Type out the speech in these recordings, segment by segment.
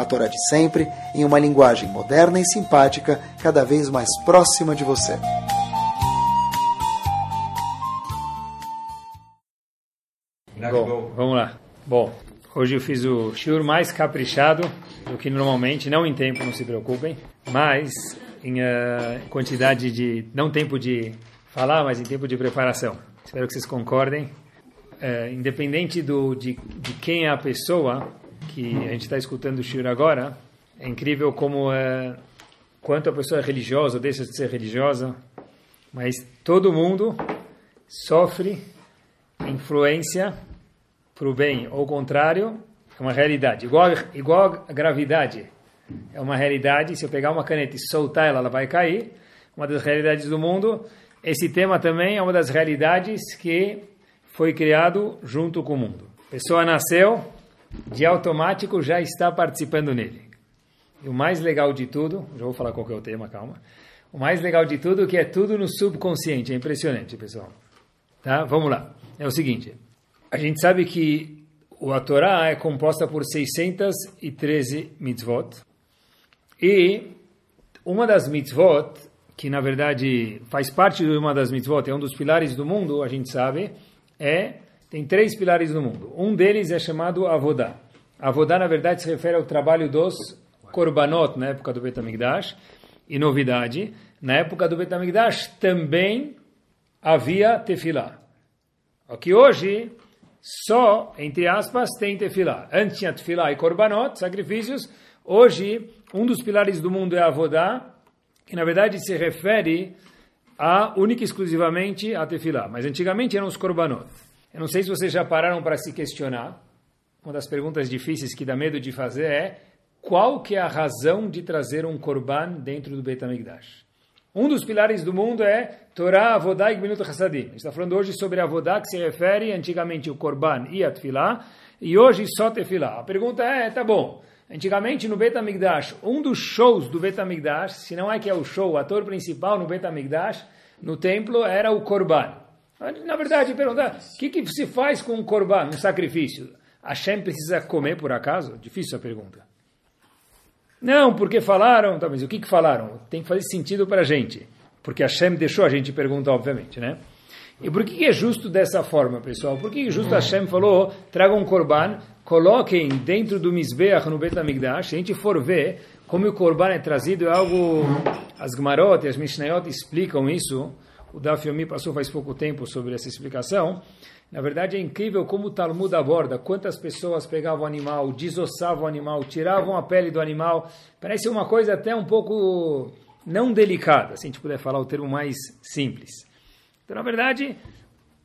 a Torá de sempre, em uma linguagem moderna e simpática, cada vez mais próxima de você. Bom, vamos lá. Bom, hoje eu fiz o shiur mais caprichado do que normalmente, não em tempo, não se preocupem, mas em uh, quantidade de, não tempo de falar, mas em tempo de preparação. Espero que vocês concordem. Uh, independente do, de, de quem é a pessoa, que a gente está escutando o Shir agora, é incrível como é, quanto a pessoa é religiosa deixa de ser religiosa, mas todo mundo sofre influência para o bem ou contrário, é uma realidade. Igual, igual a gravidade é uma realidade, se eu pegar uma caneta e soltar ela, ela vai cair. Uma das realidades do mundo. Esse tema também é uma das realidades que foi criado junto com o mundo. A pessoa nasceu, de automático já está participando nele. E o mais legal de tudo, já vou falar qual é o tema, calma. O mais legal de tudo é que é tudo no subconsciente, é impressionante, pessoal. Tá? Vamos lá. É o seguinte, a gente sabe que a Torá é composta por 613 mitzvot. E uma das mitzvot, que na verdade faz parte de uma das mitzvot, é um dos pilares do mundo, a gente sabe, é tem três pilares no mundo. Um deles é chamado Avodá. Avodá, na verdade, se refere ao trabalho dos Korbanot, na época do Betamigdash. E novidade, na época do Betamigdash também havia tefilá. O que hoje só, entre aspas, tem tefilá. Antes tinha tefilá e korbanot, sacrifícios. Hoje, um dos pilares do mundo é avodá, que na verdade se refere a única e exclusivamente a tefilá. Mas antigamente eram os korbanot. Eu não sei se vocês já pararam para se questionar. Uma das perguntas difíceis que dá medo de fazer é qual que é a razão de trazer um korban dentro do Beit HaMikdash? Um dos pilares do mundo é Torá, Avodá e Gminut Hassadim. A gente está falando hoje sobre Avodá, que se refere antigamente o korban e a tefilá, e hoje só tefilá. A pergunta é, tá bom, antigamente no Beit HaMikdash, um dos shows do Beit HaMikdash, se não é que é o show, o ator principal no Beit HaMikdash, no templo, era o korban. Na verdade, perguntar, o que, que se faz com um korban, um sacrifício? Hashem precisa comer por acaso? Difícil a pergunta. Não, porque falaram, tá, mas o que, que falaram? Tem que fazer sentido para a gente. Porque Hashem deixou a gente perguntar, obviamente, né? E por que é justo dessa forma, pessoal? Por que justo Hashem falou, tragam um korban, coloquem dentro do Mizbeach no Bet HaMikdash, se a gente for ver como o korban é trazido, é algo, as Gmarot e as Mishnayot explicam isso, o Daf Yomi passou faz pouco tempo sobre essa explicação. Na verdade, é incrível como o Talmud aborda quantas pessoas pegavam o animal, desossavam o animal, tiravam a pele do animal. Parece uma coisa até um pouco não delicada, se a gente puder falar o termo mais simples. Então, na verdade,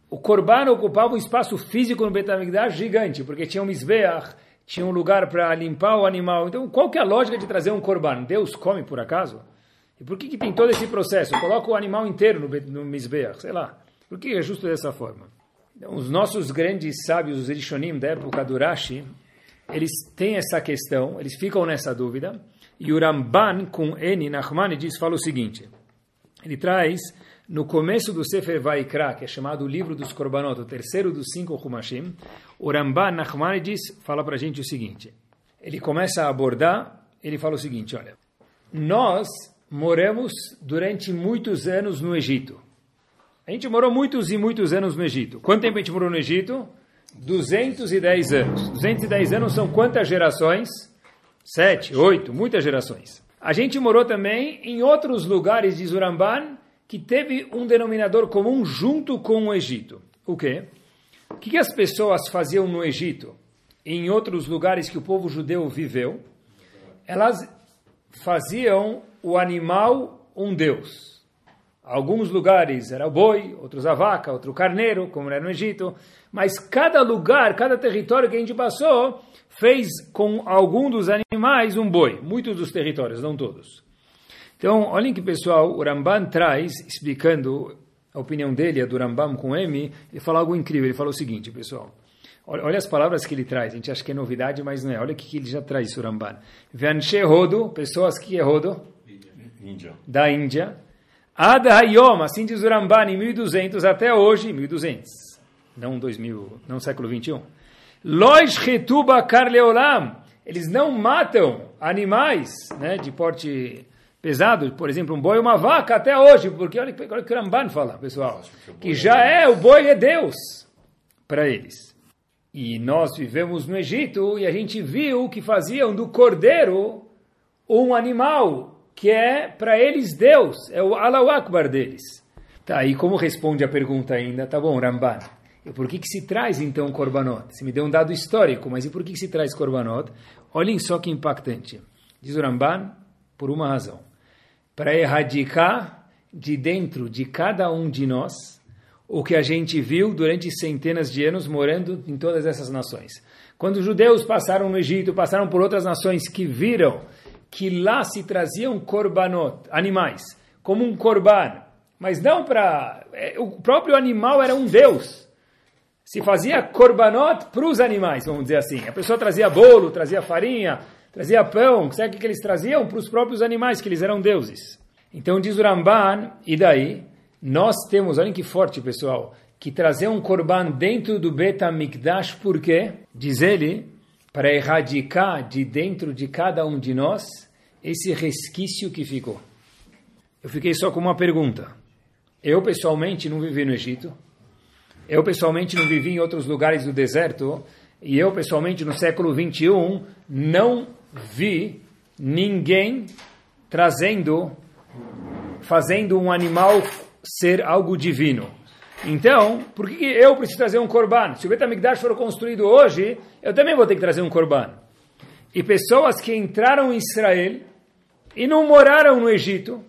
o Corban ocupava um espaço físico no Betamigdash gigante, porque tinha um Mizbeach, tinha um lugar para limpar o animal. Então, qual que é a lógica de trazer um Corban? Deus come por acaso? E por que, que tem todo esse processo? Coloca o animal inteiro no, no Mizbeach, sei lá. Por que é justo dessa forma? Então, os nossos grandes sábios, os Erishonim da época do Rashi, eles têm essa questão, eles ficam nessa dúvida. E o Ramban, com N, Nachmanides, fala o seguinte. Ele traz, no começo do Sefer Vaikra, que é chamado o livro dos Korbanot, o terceiro dos cinco Humashim, o Ramban, Nachmanides, fala para a gente o seguinte. Ele começa a abordar, ele fala o seguinte, olha, nós moramos durante muitos anos no Egito. A gente morou muitos e muitos anos no Egito. Quanto tempo a gente morou no Egito? 210 anos. 210 anos são quantas gerações? Sete, oito, muitas gerações. A gente morou também em outros lugares de Zuramban que teve um denominador comum junto com o Egito. O quê? O que as pessoas faziam no Egito e em outros lugares que o povo judeu viveu? Elas faziam o animal um deus. Alguns lugares era o boi, outros a vaca, outro carneiro, como era no Egito. Mas cada lugar, cada território que a gente passou, fez com algum dos animais um boi. Muitos dos territórios, não todos. Então, olhem que pessoal, o Ramban traz, explicando a opinião dele, a do Rambam com M, ele fala algo incrível. Ele fala o seguinte, pessoal. Olha, olha, as palavras que ele traz. A gente acha que é novidade, mas não é. Olha o que ele já traz, o Ramban. Vanshe Rodo, pessoas que é Rodo? Índia. Da Índia. Ad Hayom, assim diz o Ramban, em 1200 até hoje, 1200. Não 2000, não século 21. Lois Retuba Karleolam. Eles não matam animais né, de porte pesado, por exemplo, um boi e uma vaca até hoje, porque olha, olha o que o Ramban fala, pessoal, que já é, o boi é Deus para eles. E nós vivemos no Egito e a gente viu que faziam do cordeiro um animal que é para eles Deus, é o Allahu Akbar deles. Tá, e como responde a pergunta ainda? Tá bom, Ramban. E por que, que se traz então Korbanot? Se me deu um dado histórico, mas e por que, que se traz Korbanot? Olhem só que impactante. Diz o Ramban, por uma razão. Para erradicar de dentro de cada um de nós o que a gente viu durante centenas de anos morando em todas essas nações. Quando os judeus passaram no Egito, passaram por outras nações que viram que lá se traziam korbanot, animais, como um korban, mas não para... É, o próprio animal era um deus se fazia korbanot para os animais, vamos dizer assim. A pessoa trazia bolo, trazia farinha, trazia pão, sabe o que eles traziam? Para os próprios animais, que eles eram deuses. Então diz o Ramban, e daí? Nós temos, olhem que forte pessoal, que trazer um korban dentro do Bet HaMikdash, por quê? Diz ele, para erradicar de dentro de cada um de nós esse resquício que ficou. Eu fiquei só com uma pergunta. Eu, pessoalmente, não vivi no Egito, eu pessoalmente não vivi em outros lugares do deserto e eu pessoalmente no século 21 não vi ninguém trazendo, fazendo um animal ser algo divino. Então, por que eu preciso trazer um korban? Se o Betamigdash for construído hoje, eu também vou ter que trazer um korban. E pessoas que entraram em Israel e não moraram no Egito,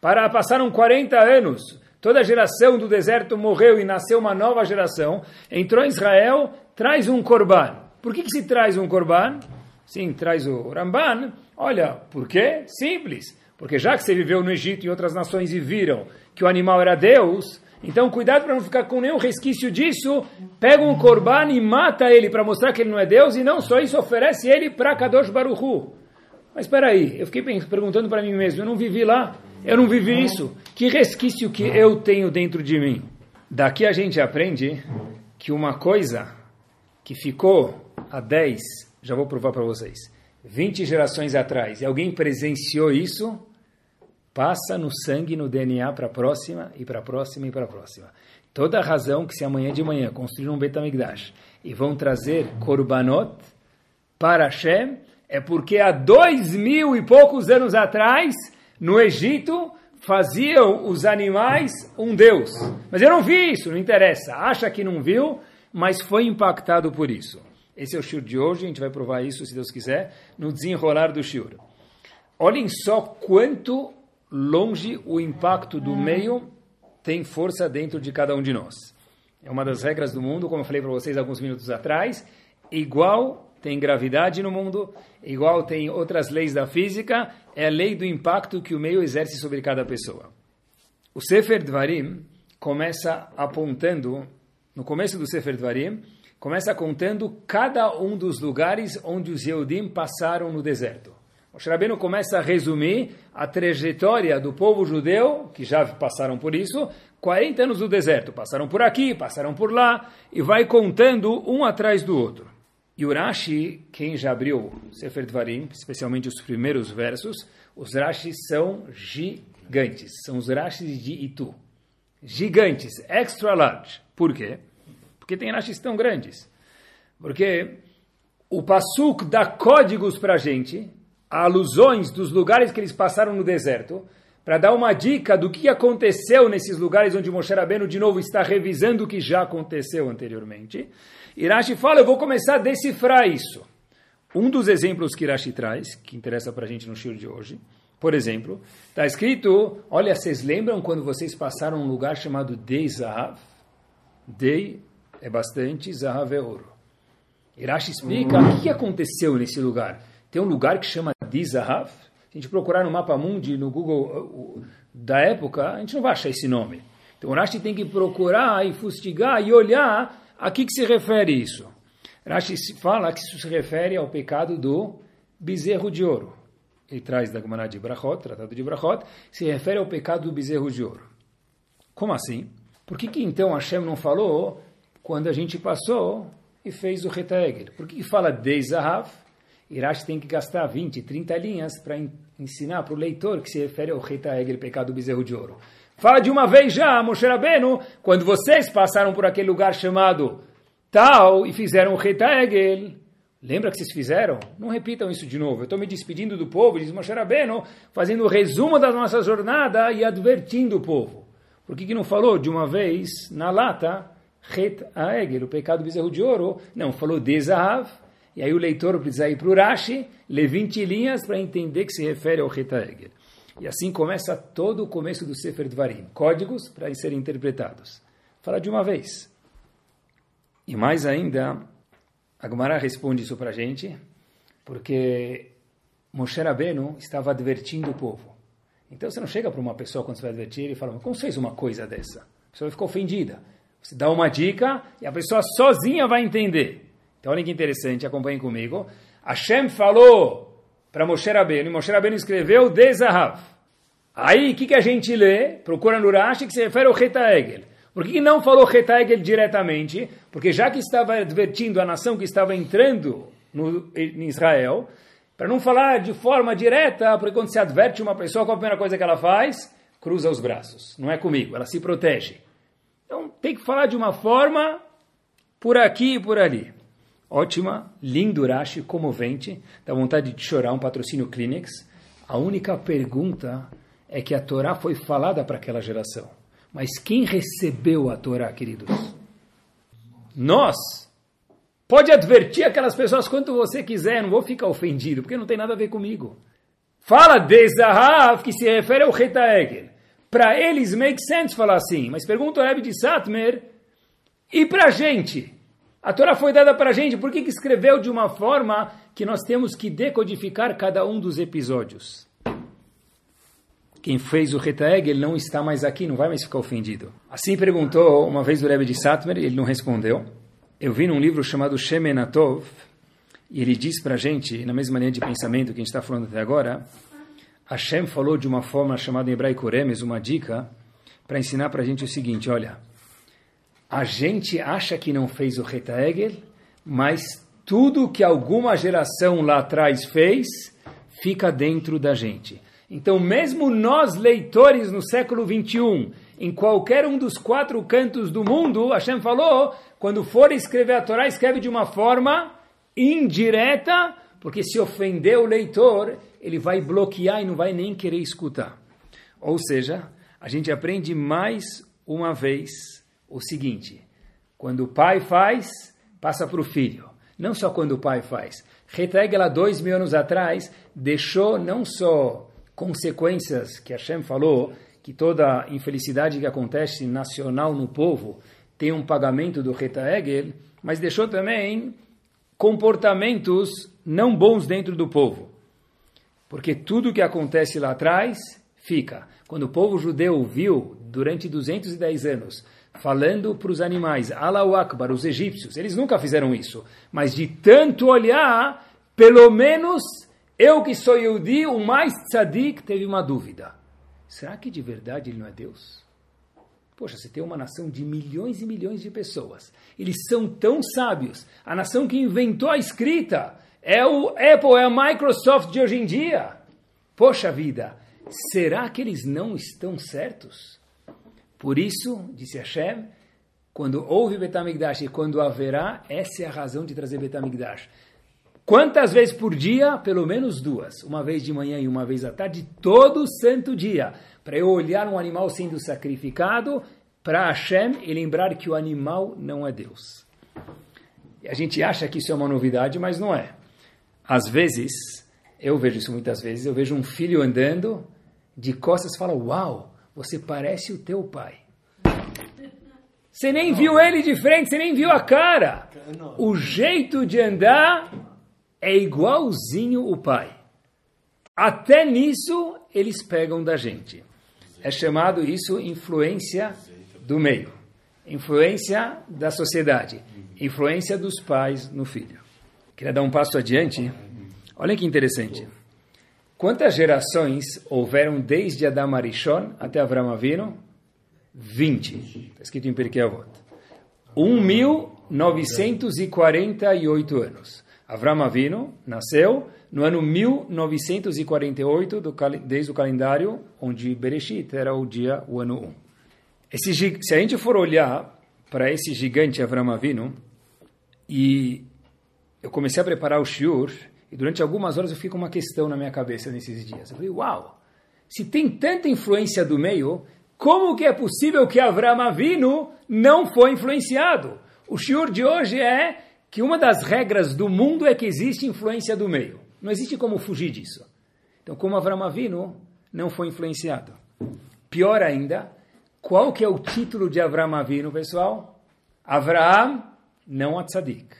para passaram 40 anos Toda a geração do deserto morreu e nasceu uma nova geração. Entrou em Israel, traz um korban. Por que, que se traz um korban? Sim, traz o Ramban. Olha, por quê? Simples. Porque já que você viveu no Egito e outras nações e viram que o animal era Deus, então cuidado para não ficar com nenhum resquício disso. Pega um korban e mata ele para mostrar que ele não é Deus e não só isso, oferece ele para Kadosh Baruchu. Mas espera aí, eu fiquei perguntando para mim mesmo, eu não vivi lá. Eu não vivi isso. Que resquício que eu tenho dentro de mim? Daqui a gente aprende que uma coisa que ficou há 10, já vou provar para vocês, 20 gerações atrás, e alguém presenciou isso, passa no sangue, no DNA para a próxima, e para a próxima, e para a próxima. Toda a razão que se amanhã de manhã construir um Betamigdash e vão trazer Korbanot para Hashem, é porque há dois mil e poucos anos atrás no Egito faziam os animais um deus. Mas eu não vi isso, não interessa. Acha que não viu, mas foi impactado por isso. Esse é o shiur de hoje, a gente vai provar isso, se Deus quiser, no desenrolar do shiur. Olhem só quanto longe o impacto do meio tem força dentro de cada um de nós. É uma das regras do mundo, como eu falei para vocês alguns minutos atrás, igual tem gravidade no mundo, igual tem outras leis da física, é a lei do impacto que o meio exerce sobre cada pessoa. O Sefer Dvarim começa apontando, no começo do Sefer Dvarim, começa contando cada um dos lugares onde os Yehudim passaram no deserto. O Shrabeno começa a resumir a trajetória do povo judeu, que já passaram por isso, 40 anos do deserto. Passaram por aqui, passaram por lá, e vai contando um atrás do outro. E o Rashi, quem já abriu Sefer Dvarim, especialmente os primeiros versos, os Rashis são gigantes. São os Rashis de Itu. Gigantes, extra large. Por quê? Porque tem Rashis tão grandes. Porque o Passuk dá códigos para a gente, alusões dos lugares que eles passaram no deserto, para dar uma dica do que aconteceu nesses lugares onde Moshe Rabbeinu de novo está revisando o que já aconteceu anteriormente. Irashi fala, eu vou começar a decifrar isso. Um dos exemplos que Irashi traz, que interessa para a gente no show de hoje, por exemplo, está escrito, olha, vocês lembram quando vocês passaram um lugar chamado Dei Zahav? Dei é bastante, Zahav é ouro. Irashi explica o que aconteceu nesse lugar. Tem um lugar que chama Dei Zahav, a gente procurar no Mapa Mundi, no Google da época, a gente não vai achar esse nome. Então Rashi tem que procurar e fustigar e olhar a que, que se refere isso. Rashi fala que isso se refere ao pecado do bezerro de ouro. Ele traz da Gemara de Brachot, tratado de Brachot, se refere ao pecado do bezerro de ouro. Como assim? Por que, que então Hashem não falou quando a gente passou e fez o Retaegel? Por que, que fala de Zahav? Irash tem que gastar 20, 30 linhas para ensinar para o leitor que se refere ao Retaegel, pecado do bezerro de ouro. Fala de uma vez já, Moshe Rabbeinu, quando vocês passaram por aquele lugar chamado tal e fizeram o Retaegel. Lembra que vocês fizeram? Não repitam isso de novo. Eu estou me despedindo do povo, diz Moshe Rabbeinu, fazendo o resumo da nossa jornada e advertindo o povo. Por que, que não falou de uma vez na lata, Het Aegel, o pecado do bezerro de ouro? Não, falou de. E aí o leitor precisa ir para o Rashi, ler 20 linhas para entender que se refere ao Het Aegel. E assim começa todo o começo do Sefer Dvarim. Códigos para serem interpretados. Fala de uma vez. E mais ainda, a responde isso para a gente, porque Moshe Rabbeinu estava advertindo o povo. Então você não chega para uma pessoa quando você vai advertir e fala, como você fez uma coisa dessa? A pessoa vai ficar ofendida. Você dá uma dica e a pessoa sozinha vai entender. Então olha que interessante, acompanhem comigo. Hashem falou para Moshe Rabbeinu, e Moshe Rabbeinu escreveu Dezahav. Aí, o que, que a gente lê? Procura no Rashi que se refere ao Retaegel. Por que, que não falou Retaegel diretamente? Porque já que estava advertindo a nação que estava entrando no, em Israel, para não falar de forma direta, porque quando se adverte uma pessoa, qual a primeira coisa que ela faz? Cruza os braços. Não é comigo, ela se protege. Então tem que falar de uma forma por aqui e por ali. Ótima, lindo Rashi, comovente, dá vontade de chorar, um patrocínio Kleenex. A única pergunta é que a Torá foi falada para aquela geração. Mas quem recebeu a Torá, queridos? Nós. Pode advertir aquelas pessoas quanto você quiser, não vou ficar ofendido, porque não tem nada a ver comigo. Fala de Zahav, que se refere ao Retaegel. Para eles make sense falar assim, mas pergunta o Rebbe de Satmer, e para a gente? A Torá foi dada para a gente, por que, que escreveu de uma forma que nós temos que decodificar cada um dos episódios? Quem fez o Retaegel não está mais aqui, não vai mais ficar ofendido. Assim perguntou uma vez o Rebbe de Satmer, ele não respondeu eu vi num livro chamado Shemenatov, e ele diz para a gente, na mesma linha de pensamento que a gente está falando até agora, Hashem falou de uma forma chamada em hebraico Remes, uma dica, para ensinar para a gente o seguinte, olha, a gente acha que não fez o Retaegel, mas tudo que alguma geração lá atrás fez, fica dentro da gente. Então, mesmo nós, leitores no século 21, em qualquer um dos quatro cantos do mundo, Hashem falou, quando for escrever a Torá, escreve de uma forma indireta, porque se ofender o leitor, ele vai bloquear e não vai nem querer escutar. Ou seja, a gente aprende mais uma vez o seguinte: quando o pai faz, passa para o filho. Não só quando o pai faz. Retregela, dois mil anos atrás, deixou não só consequências que Hashem falou, que toda infelicidade que acontece nacional no povo tem um pagamento do Retaegel, mas deixou também comportamentos não bons dentro do povo. Porque tudo que acontece lá atrás fica. Quando o povo judeu viu, durante 210 anos, falando para os animais, Allahu Akbar, os egípcios, eles nunca fizeram isso, mas de tanto olhar, pelo menos eu que sou Yehudi, o mais tzadik, teve uma dúvida. Será que de verdade ele não é Deus? Poxa, você tem uma nação de milhões e milhões de pessoas. Eles são tão sábios. A nação que inventou a escrita é o Apple, é a Microsoft de hoje em dia. Poxa vida, será que eles não estão certos? Por isso, disse Hashem, quando houve Betamigdash e quando haverá, essa é a razão de trazer Betamigdash. Quantas vezes por dia? Pelo menos duas. Uma vez de manhã e uma vez à tarde, todo santo dia. Para eu olhar um animal sendo sacrificado para Hashem e lembrar que o animal não é Deus. E a gente acha que isso é uma novidade, mas não é. Às vezes, eu vejo isso muitas vezes, eu vejo um filho andando de costas e fala, uau, você parece o teu pai. Você nem viu ele de frente, você nem viu a cara. O jeito de andar é igualzinho o pai. até nisso eles pegam da gente. É chamado isso influência do meio, influência da sociedade, influência dos pais no filho. Queria dar um passo adiante. Olha que interessante. Quantas gerações houveram desde Adam Arishon até Avram Avinu? 20. Está escrito em Pirkei Avot. 1.948 anos. Avram Avinu nasceu no ano 1948, do, desde o calendário onde Bereshit era o dia, o ano 1. Esse, se a gente for olhar para esse gigante Avram Avinu, e eu comecei a preparar o shiur, e durante algumas horas eu fico uma questão na minha cabeça nesses dias. Eu falei, uau, se tem tanta influência do meio, como que é possível que Avram Avinu não foi influenciado? O shiur de hoje é que uma das regras do mundo é que existe influência do meio. Não existe como fugir disso. Então, como Avram Avinu não foi influenciado. Pior ainda, qual que é o título de Avram Avinu, pessoal? Avraham, não a tzadik.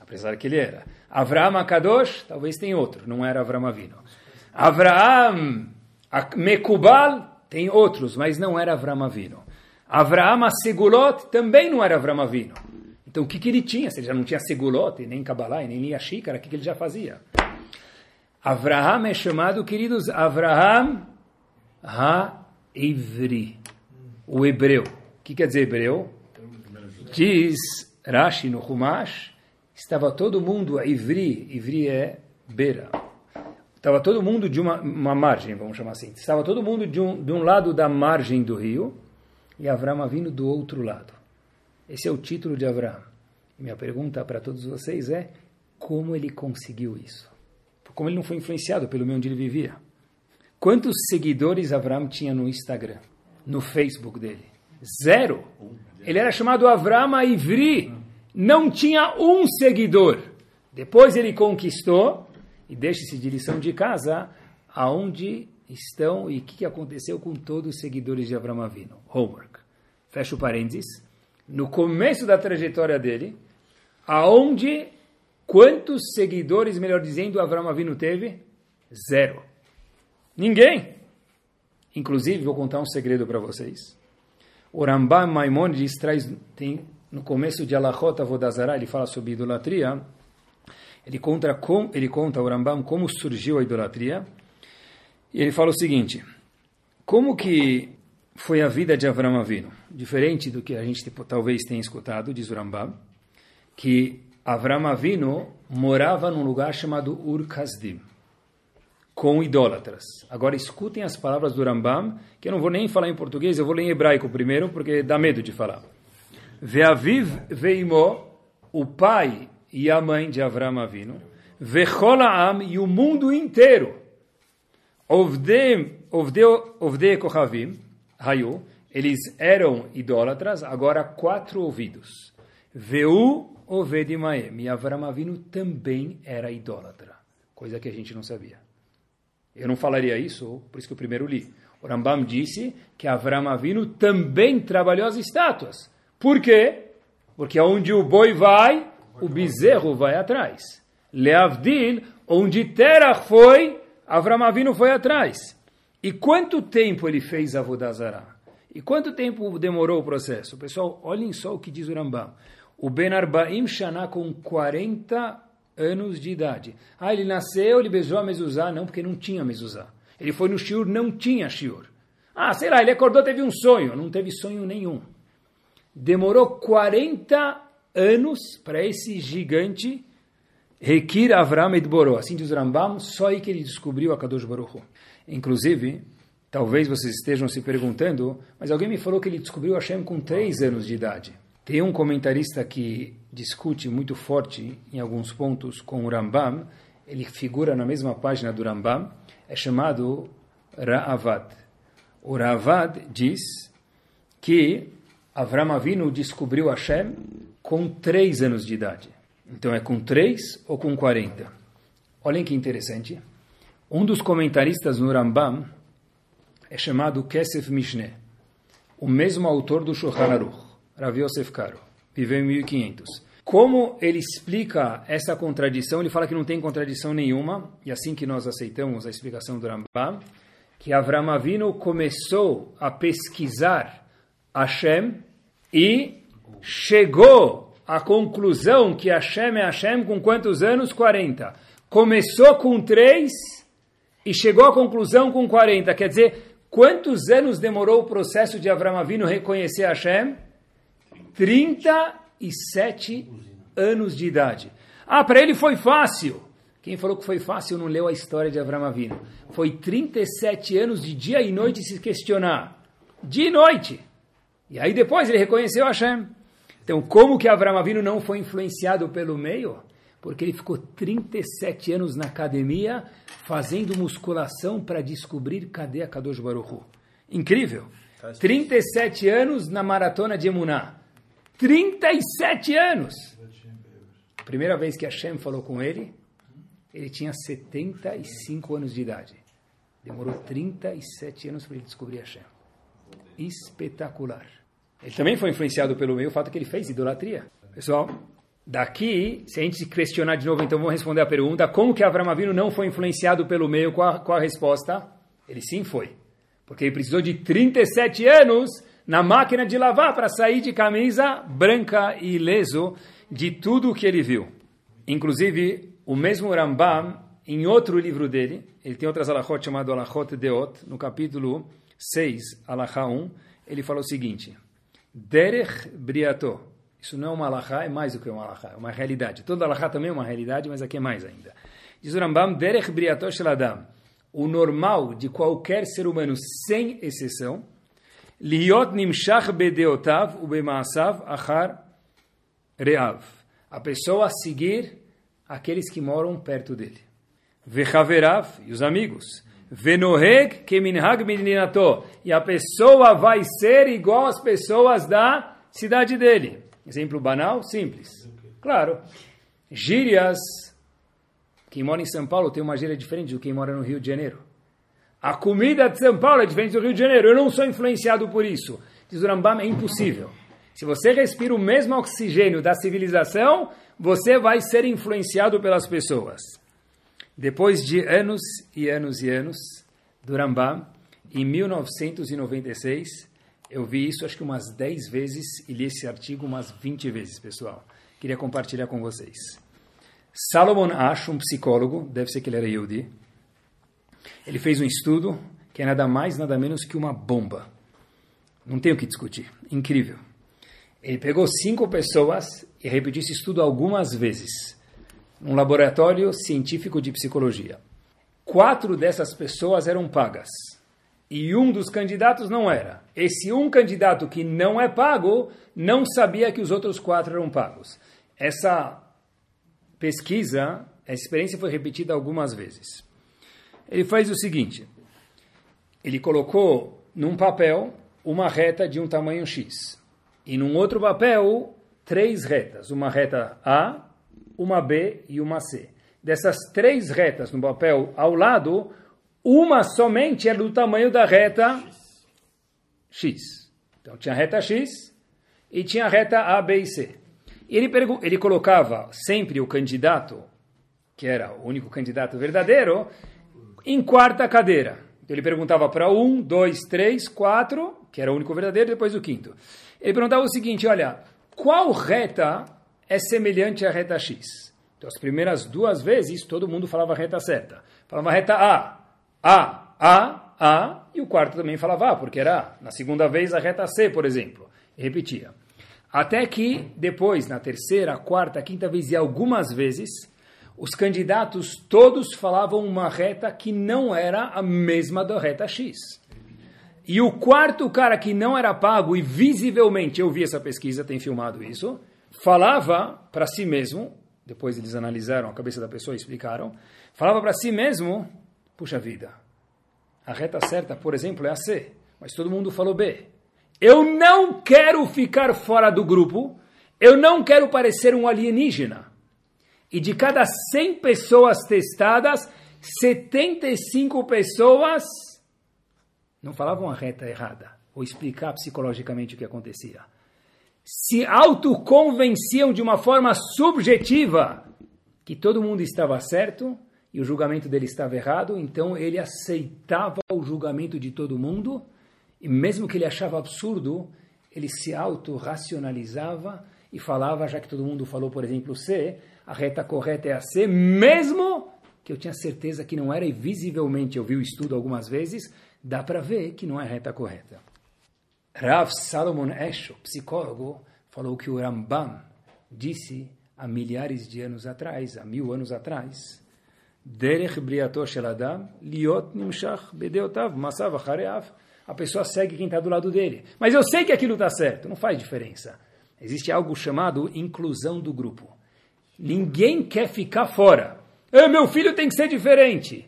Apesar que ele era. Avraham Akadosh, talvez tem outro, não era Avram Avinu. Avraham Mekubal, tem outros, mas não era Avram Avinu. Avraham Segulot, também não era Avram Avinu. Então, o que, que ele tinha? Se ele já não tinha Segulot, nem Kabbalah, nem Lia Shikara, o que, que ele já fazia? Avraham é chamado, queridos, Avraham Ha-Ivri, o hebreu. O que quer dizer hebreu? Diz Rashi no Humash, estava todo mundo, Ivri, Ivri é beira. Estava todo mundo de uma, uma margem, vamos chamar assim. Estava todo mundo de um, de um lado da margem do rio e Avraham vindo do outro lado. Esse é o título de Avraham. E minha pergunta para todos vocês é, como ele conseguiu isso? como ele não foi influenciado pelo meio onde ele vivia. Quantos seguidores Avram tinha no Instagram, no Facebook dele? Zero. Ele era chamado Avram Ivri. Não tinha um seguidor. Depois ele conquistou, e deixe-se de lição de casa, aonde estão e o que aconteceu com todos os seguidores de Avram Avino. Homework. Fecha o parênteses. No começo da trajetória dele, aonde Quantos seguidores, melhor dizendo, Avram Avinu teve? Zero. Ninguém. Inclusive, vou contar um segredo para vocês. O Rambam Maimonides traz, tem, no começo de Alachot Avodazara, ele fala sobre idolatria. Ele conta, com, ele conta, o Rambam, como surgiu a idolatria. E ele fala o seguinte, como que foi a vida de Avram Avinu? Diferente do que a gente talvez tenha escutado, diz o Rambam, que Avram Avinu morava num lugar chamado Ur Kasdim, com idólatras. Agora escutem as palavras do Rambam, que eu não vou nem falar em português, eu vou ler em hebraico primeiro, porque dá medo de falar. Ve'aviv ve'imo, o pai e a mãe de Avram Avinu, ve'cholaam e o mundo inteiro, ovde kohavim, hayu, eles eram idólatras, agora quatro ouvidos. Veu Ovedimaem. E Avram Avinu também era idólatra, coisa que a gente não sabia. Eu não falaria isso, por isso que eu primeiro li. O Rambam disse que Avram Avinu também trabalhou as estátuas. Por quê? Porque onde o boi vai, o bezerro vai atrás. Leavdil, onde Terach foi, Avram Avinu foi atrás. E quanto tempo ele fez Avodazara? E quanto tempo demorou o processo? Pessoal, olhem só o que diz o Rambam o Ben Arbaim Shana com 40 anos de idade. Ah, ele nasceu, ele beijou a mezuzá. Não, porque não tinha mezuzá. Ele foi no shiur, não tinha shiur. Ah, sei lá, ele acordou, teve um sonho. Não teve sonho nenhum. Demorou 40 anos para esse gigante Rekir Avram Edboró. Assim diz Rambam, só aí que ele descobriu a Kadosh Baruch Inclusive, talvez vocês estejam se perguntando, mas alguém me falou que ele descobriu Hashem com 3 anos de idade. Tem um comentarista que discute muito forte em alguns pontos com o Rambam, ele figura na mesma página do Rambam, é chamado Ra'avad. O Ra'avad diz que Avram Avinu descobriu Hashem com três anos de idade. Então é com três ou com 40? Olhem que interessante. Um dos comentaristas no Rambam é chamado Kesef Mishneh, o mesmo autor do Shulchan Aruch. Rav Yosef Karo, viveu em 1500. Como ele explica essa contradição? Ele fala que não tem contradição nenhuma, e assim que nós aceitamos a explicação do Rambam, que Avram Avinu começou a pesquisar Hashem e chegou à conclusão que Hashem é Hashem com quantos anos? 40. Começou com 3 e chegou à conclusão com 40. Quer dizer, quantos anos demorou o processo de Avram Avinu reconhecer Hashem? 37 anos de idade. Ah, para ele foi fácil. Quem falou que foi fácil não leu a história de Avram Avinu. Foi 37 anos de dia e noite se questionar. Dia e noite. E aí depois ele reconheceu Hashem. Então, como que Avram Avinu não foi influenciado pelo meio? Porque ele ficou 37 anos na academia fazendo musculação para descobrir cadê a Kadosh Baruch Hu. Incrível. 37 anos na maratona de Emuná. 37 anos! Primeira vez que Hashem falou com ele, ele tinha 75 anos de idade. Demorou 37 anos para ele descobrir Hashem. Espetacular. Ele também foi influenciado pelo meio fato que ele fez idolatria. Pessoal, daqui, se a gente questionar de novo, então vamos responder a pergunta: como que Avram Avinu não foi influenciado pelo meio? Qual qual a resposta? Ele sim foi. Porque ele precisou de 37 anos na máquina de lavar para sair de camisa branca e ileso de tudo o que ele viu. Inclusive, o mesmo Rambam, em outro livro dele, ele tem outras alachot chamado Alachot Deot, no capítulo 6, alachá 1, ele fala o seguinte, Derech Briato. Isso não é uma alachá, é mais do que uma alachá, é uma realidade. Toda alachá também é uma realidade, mas aqui é mais ainda. Diz o Rambam, Derech Briato Sheladam. O normal de qualquer ser humano, sem exceção, Liot nimshach bedeotav ubemaasav achar reav. A pessoa a seguir aqueles que moram perto dele. Vechaverav, e os amigos. Venoheg keminhag midinato. E a pessoa vai ser igual às pessoas da cidade dele. Exemplo banal, simples. Claro. Gírias. Quem mora em São Paulo tem uma gíria diferente do quem mora no Rio de Janeiro. A comida de São Paulo é diferente do Rio de Janeiro. Eu não sou influenciado por isso. Diz o Rambam, é impossível. Se você respira o mesmo oxigênio da civilização, você vai ser influenciado pelas pessoas. Depois de anos e anos e anos do Rambam, em 1996, eu vi isso acho que umas 10 vezes e li esse artigo umas 20 vezes, pessoal. Queria compartilhar com vocês. Salomon Ash, um psicólogo, deve ser que ele era Yehudi, ele fez um estudo que é nada mais, nada menos que uma bomba. Não tem o que discutir. Incrível. Ele pegou cinco pessoas e repetiu esse estudo algumas vezes. Num laboratório científico de psicologia. Quatro dessas pessoas eram pagas. E um dos candidatos não era. Esse um candidato que não é pago não sabia que os outros quatro eram pagos. Essa pesquisa, essa experiência foi repetida algumas vezes ele faz o seguinte: ele colocou num papel uma reta de um tamanho X e num outro papel três retas, uma reta A, uma B e uma C. Dessas três retas no papel ao lado, uma somente é do tamanho da reta X. Então tinha a reta X e tinha a reta A, B e C. Ele, ele colocava sempre o candidato, que era o único candidato verdadeiro, em quarta cadeira. Então ele perguntava para um, dois, três, quatro, que era o único verdadeiro, depois o quinto. Ele perguntava o seguinte: olha, qual reta é semelhante à reta X? Então, as primeiras duas vezes, todo mundo falava reta certa. Falava reta A, A, A, A, e o quarto também falava A, porque era A. Na segunda vez, a reta C, por exemplo. E repetia. Até que, depois, na terceira, quarta, quinta vez e algumas vezes, os candidatos todos falavam uma reta que não era a mesma da reta X. E o quarto cara que não era pago, e visivelmente eu vi essa pesquisa, tem filmado isso, falava para si mesmo, depois eles analisaram a cabeça da pessoa e explicaram, falava para si mesmo, puxa vida, a reta certa, por exemplo, é a C, mas todo mundo falou B. Eu não quero ficar fora do grupo, eu não quero parecer um alienígena. E de cada 100 pessoas testadas, 75 pessoas não falavam a reta errada, ou explicar psicologicamente o que acontecia. Se autoconvenciam de uma forma subjetiva que todo mundo estava certo e o julgamento dele estava errado, então ele aceitava o julgamento de todo mundo e mesmo que ele achava absurdo, ele se auto-racionalizava e falava, já que todo mundo falou, por exemplo, C, a reta correta é a C, mesmo que eu tinha certeza que não era e visivelmente eu vi o estudo algumas vezes, dá para ver que não é a reta correta. Rav Salomon Esho, psicólogo, falou que o Rambam disse há milhares de anos atrás, há mil anos atrás, shel adam liot nimshach bedeotav masav. A pessoa segue quem está do lado dele. Mas eu sei que aquilo está certo, não faz diferença. Existe algo chamado inclusão do grupo. Ninguém quer ficar fora. Meu filho tem que ser diferente.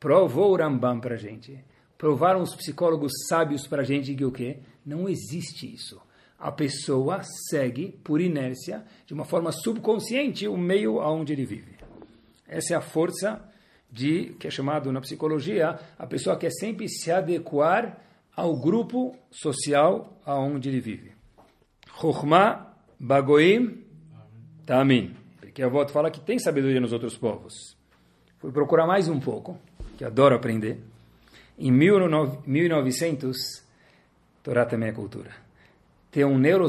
Provou o Rambam para gente. Provaram os psicólogos sábios para a gente que o quê? Não existe isso. A pessoa segue, por inércia, de uma forma subconsciente, o meio aonde ele vive. Essa é a força de que é chamado na psicologia, a pessoa quer sempre se adequar ao grupo social aonde ele vive. Chokhmah bagoim tamin. Porque a avó fala que tem sabedoria nos outros povos. Fui procurar mais um pouco, que adoro aprender. Em 1900, Torá também é cultura. Tem um neuro,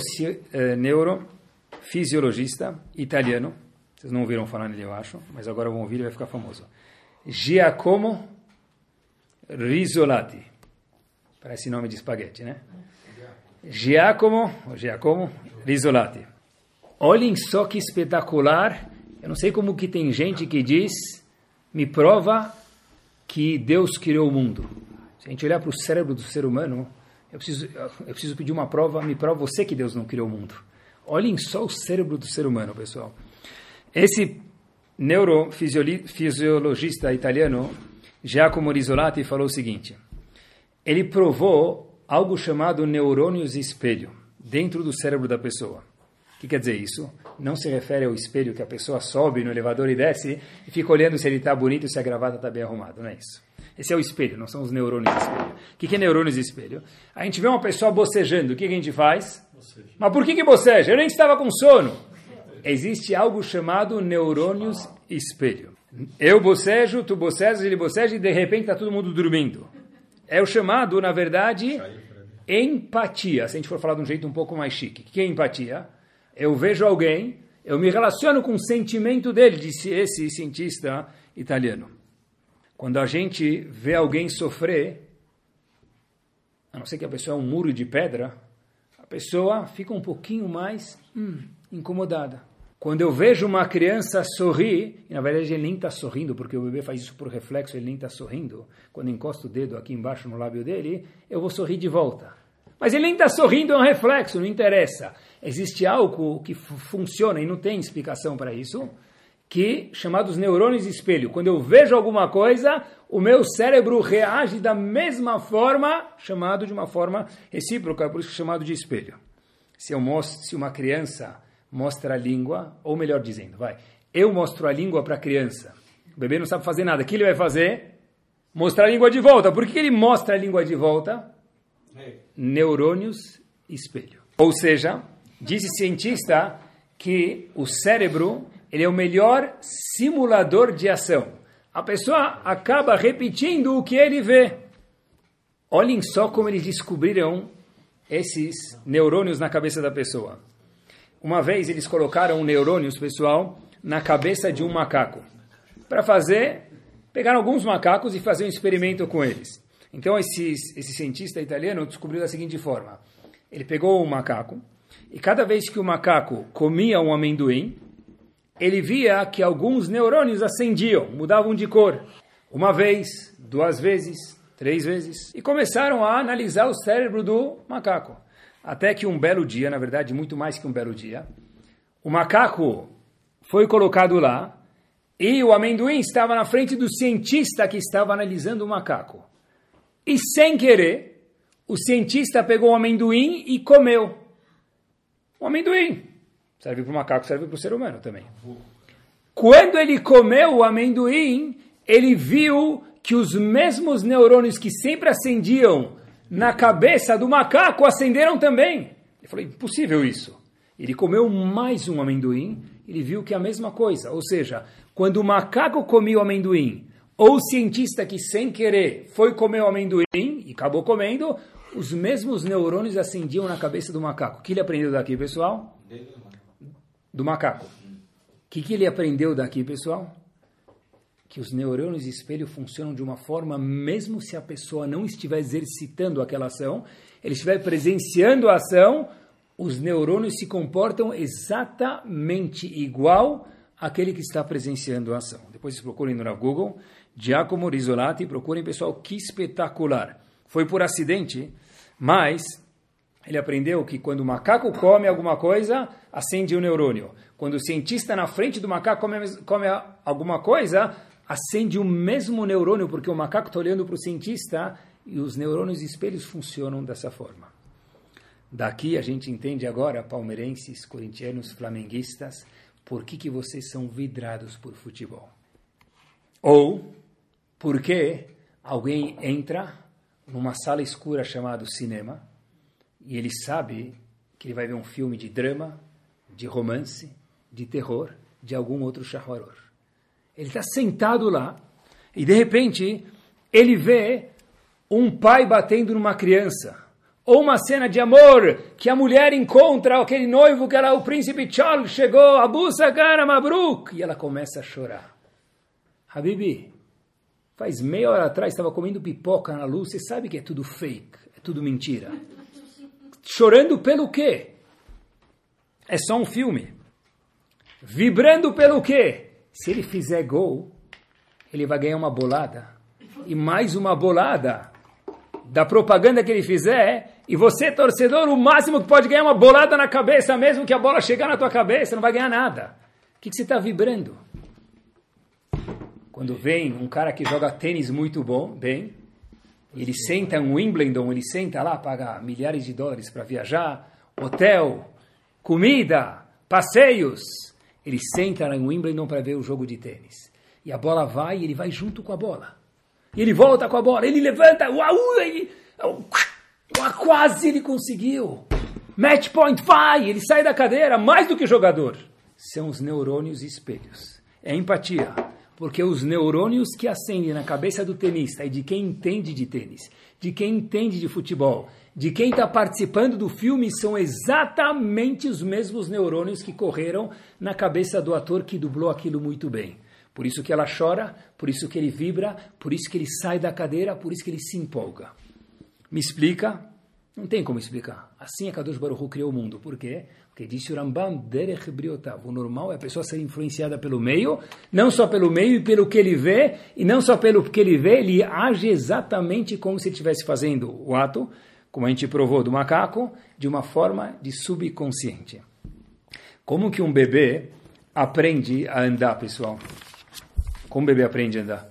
eh, neurofisiologista italiano, vocês não ouviram falar nele, eu acho, mas agora vão ouvir e vai ficar famoso. Giacomo Risolati. Parece nome de espaguete, né? Giacomo, Giacomo Risolati. Olhem só que espetacular. Eu não sei como que tem gente que diz, me prova que Deus criou o mundo. Se a gente olhar para o cérebro do ser humano, eu preciso, eu preciso pedir uma prova, me prova você que Deus não criou o mundo. Olhem só o cérebro do ser humano, pessoal. Esse neurofisiologista italiano, Giacomo Risolati, falou o seguinte: ele provou algo chamado neurônios espelho dentro do cérebro da pessoa. O que quer dizer isso? Não se refere ao espelho que a pessoa sobe no elevador e desce e fica olhando se ele está bonito e se a gravata está bem arrumada, não é isso. Esse é o espelho, não são os neurônios espelho. O que é neurônios espelho? A gente vê uma pessoa bocejando, o que a gente faz? Boceja. Mas por que, que boceja? Eu nem estava com sono existe algo chamado neurônios espelho. Eu bocejo, tu bocejas, ele boceja e de repente está todo mundo dormindo. É o chamado, na verdade, empatia. Se a gente for falar de um jeito um pouco mais chique. O que é empatia? Eu vejo alguém, eu me relaciono com o sentimento dele, disse esse cientista italiano. Quando a gente vê alguém sofrer, a não ser que a pessoa é um muro de pedra, a pessoa fica um pouquinho mais hum, incomodada. Quando eu vejo uma criança sorrir, e na verdade ele nem está sorrindo, porque o bebê faz isso por reflexo, ele nem está sorrindo. Quando encosto o dedo aqui embaixo no lábio dele, eu vou sorrir de volta. Mas ele nem está sorrindo, é um reflexo, não interessa. Existe algo que funciona e não tem explicação para isso, que chamados neurônios espelho. Quando eu vejo alguma coisa, o meu cérebro reage da mesma forma, chamado de uma forma recíproca, por isso é chamado de espelho. Se eu mostro, se uma criança mostra a língua, ou melhor dizendo, vai, eu mostro a língua para a criança. O bebê não sabe fazer nada. O que ele vai fazer? Mostrar a língua de volta. Por que ele mostra a língua de volta? Neurônios espelho. Ou seja, disse cientista que o cérebro ele é o melhor simulador de ação. A pessoa acaba repetindo o que ele vê. Olhem só como eles descobriram esses neurônios na cabeça da pessoa. Uma vez eles colocaram neurônios, pessoal, na cabeça de um macaco. Para fazer, pegaram alguns macacos e fazer um experimento com eles. Então esse, esse cientista italiano descobriu da seguinte forma. Ele pegou um macaco e cada vez que o macaco comia um amendoim, ele via que alguns neurônios acendiam, mudavam de cor. Uma vez, duas vezes, três vezes. E começaram a analisar o cérebro do macaco. Até que um belo dia, na verdade, muito mais que um belo dia, o macaco foi colocado lá e o amendoim estava na frente do cientista que estava analisando o macaco. E sem querer, o cientista pegou o amendoim e comeu. O amendoim serve para o macaco, serve para o ser humano também. Quando ele comeu o amendoim, ele viu que os mesmos neurônios que sempre acendiam na cabeça do macaco acenderam também. Ele falou, impossível isso. Ele comeu mais um amendoim, ele viu que é a mesma coisa. Ou seja, quando o macaco comia o amendoim, ou cientista que sem querer foi comer o amendoim e acabou comendo, os mesmos neurônios acendiam na cabeça do macaco. O que ele aprendeu daqui, pessoal? Do macaco. O que, que ele aprendeu daqui, pessoal? Que os neurônios espelho funcionam de uma forma, mesmo se a pessoa não estiver exercitando aquela ação, ele estiver presenciando a ação, os neurônios se comportam exatamente igual àquele que está presenciando a ação. Depois vocês procurem no Google, Giacomo Risolati, procurem, pessoal, que espetacular. Foi por acidente, mas ele aprendeu que quando o macaco come alguma coisa, acende o um neurônio. Quando o cientista na frente do macaco come, come alguma coisa, acende o mesmo neurônio, porque o macaco está olhando para o cientista e os neurônios espelhos funcionam dessa forma. Daqui a gente entende agora, palmeirenses, corintianos, flamenguistas, por que, que vocês são vidrados por futebol. Ou por que alguém entra numa sala escura chamada cinema e ele sabe que ele vai ver um filme de drama, de romance, de terror, de algum outro shahwaror. Ele está sentado lá e de repente ele vê um pai batendo numa criança ou uma cena de amor que a mulher encontra aquele noivo que era o príncipe Charles, chegou, Abu Sagara Mabruk, e ela começa a chorar. Habibi, faz meia hora atrás estava comendo pipoca na luz, você sabe que é tudo fake, é tudo mentira. Chorando pelo quê? É só um filme. Vibrando pelo quê? Se ele fizer gol, ele vai ganhar uma bolada. E mais uma bolada da propaganda que ele fizer, e você, torcedor, o máximo que pode ganhar é uma bolada na cabeça, mesmo que a bola chegar na tua cabeça, não vai ganhar nada. O que, que você está vibrando? Quando vem um cara que joga tênis muito bom, bem, ele senta em Wimbledon, ele senta lá, paga milhares de dólares para viajar, hotel, comida, passeios. Ele senta em Wimbledon para ver o jogo de tênis. E a bola vai e ele vai junto com a bola. E ele volta com a bola, ele levanta, uau, ele, quase ele conseguiu. Match point, vai, ele sai da cadeira, mais do que jogador. São os neurônios espelhos. É empatia. Porque os neurônios que acendem na cabeça do tenista e de quem entende de tênis, de quem entende de futebol, de quem está participando do filme são exatamente os mesmos neurônios que correram na cabeça do ator que dublou aquilo muito bem. Por isso que ela chora, por isso que ele vibra, por isso que ele sai da cadeira, por isso que ele se empolga. Me explica? Não tem como explicar. Assim a Kadosh Baruch Hu criou o mundo. Por quê? Porque disse o Rambam, Derech Briotav. O normal é a pessoa ser influenciada pelo meio, não só pelo meio e pelo que ele vê, e não só pelo que ele vê, ele age exatamente como se estivesse fazendo o ato, como a gente provou do macaco, de uma forma de subconsciente. Como que um bebê aprende a andar, pessoal? Como o bebê aprende a andar?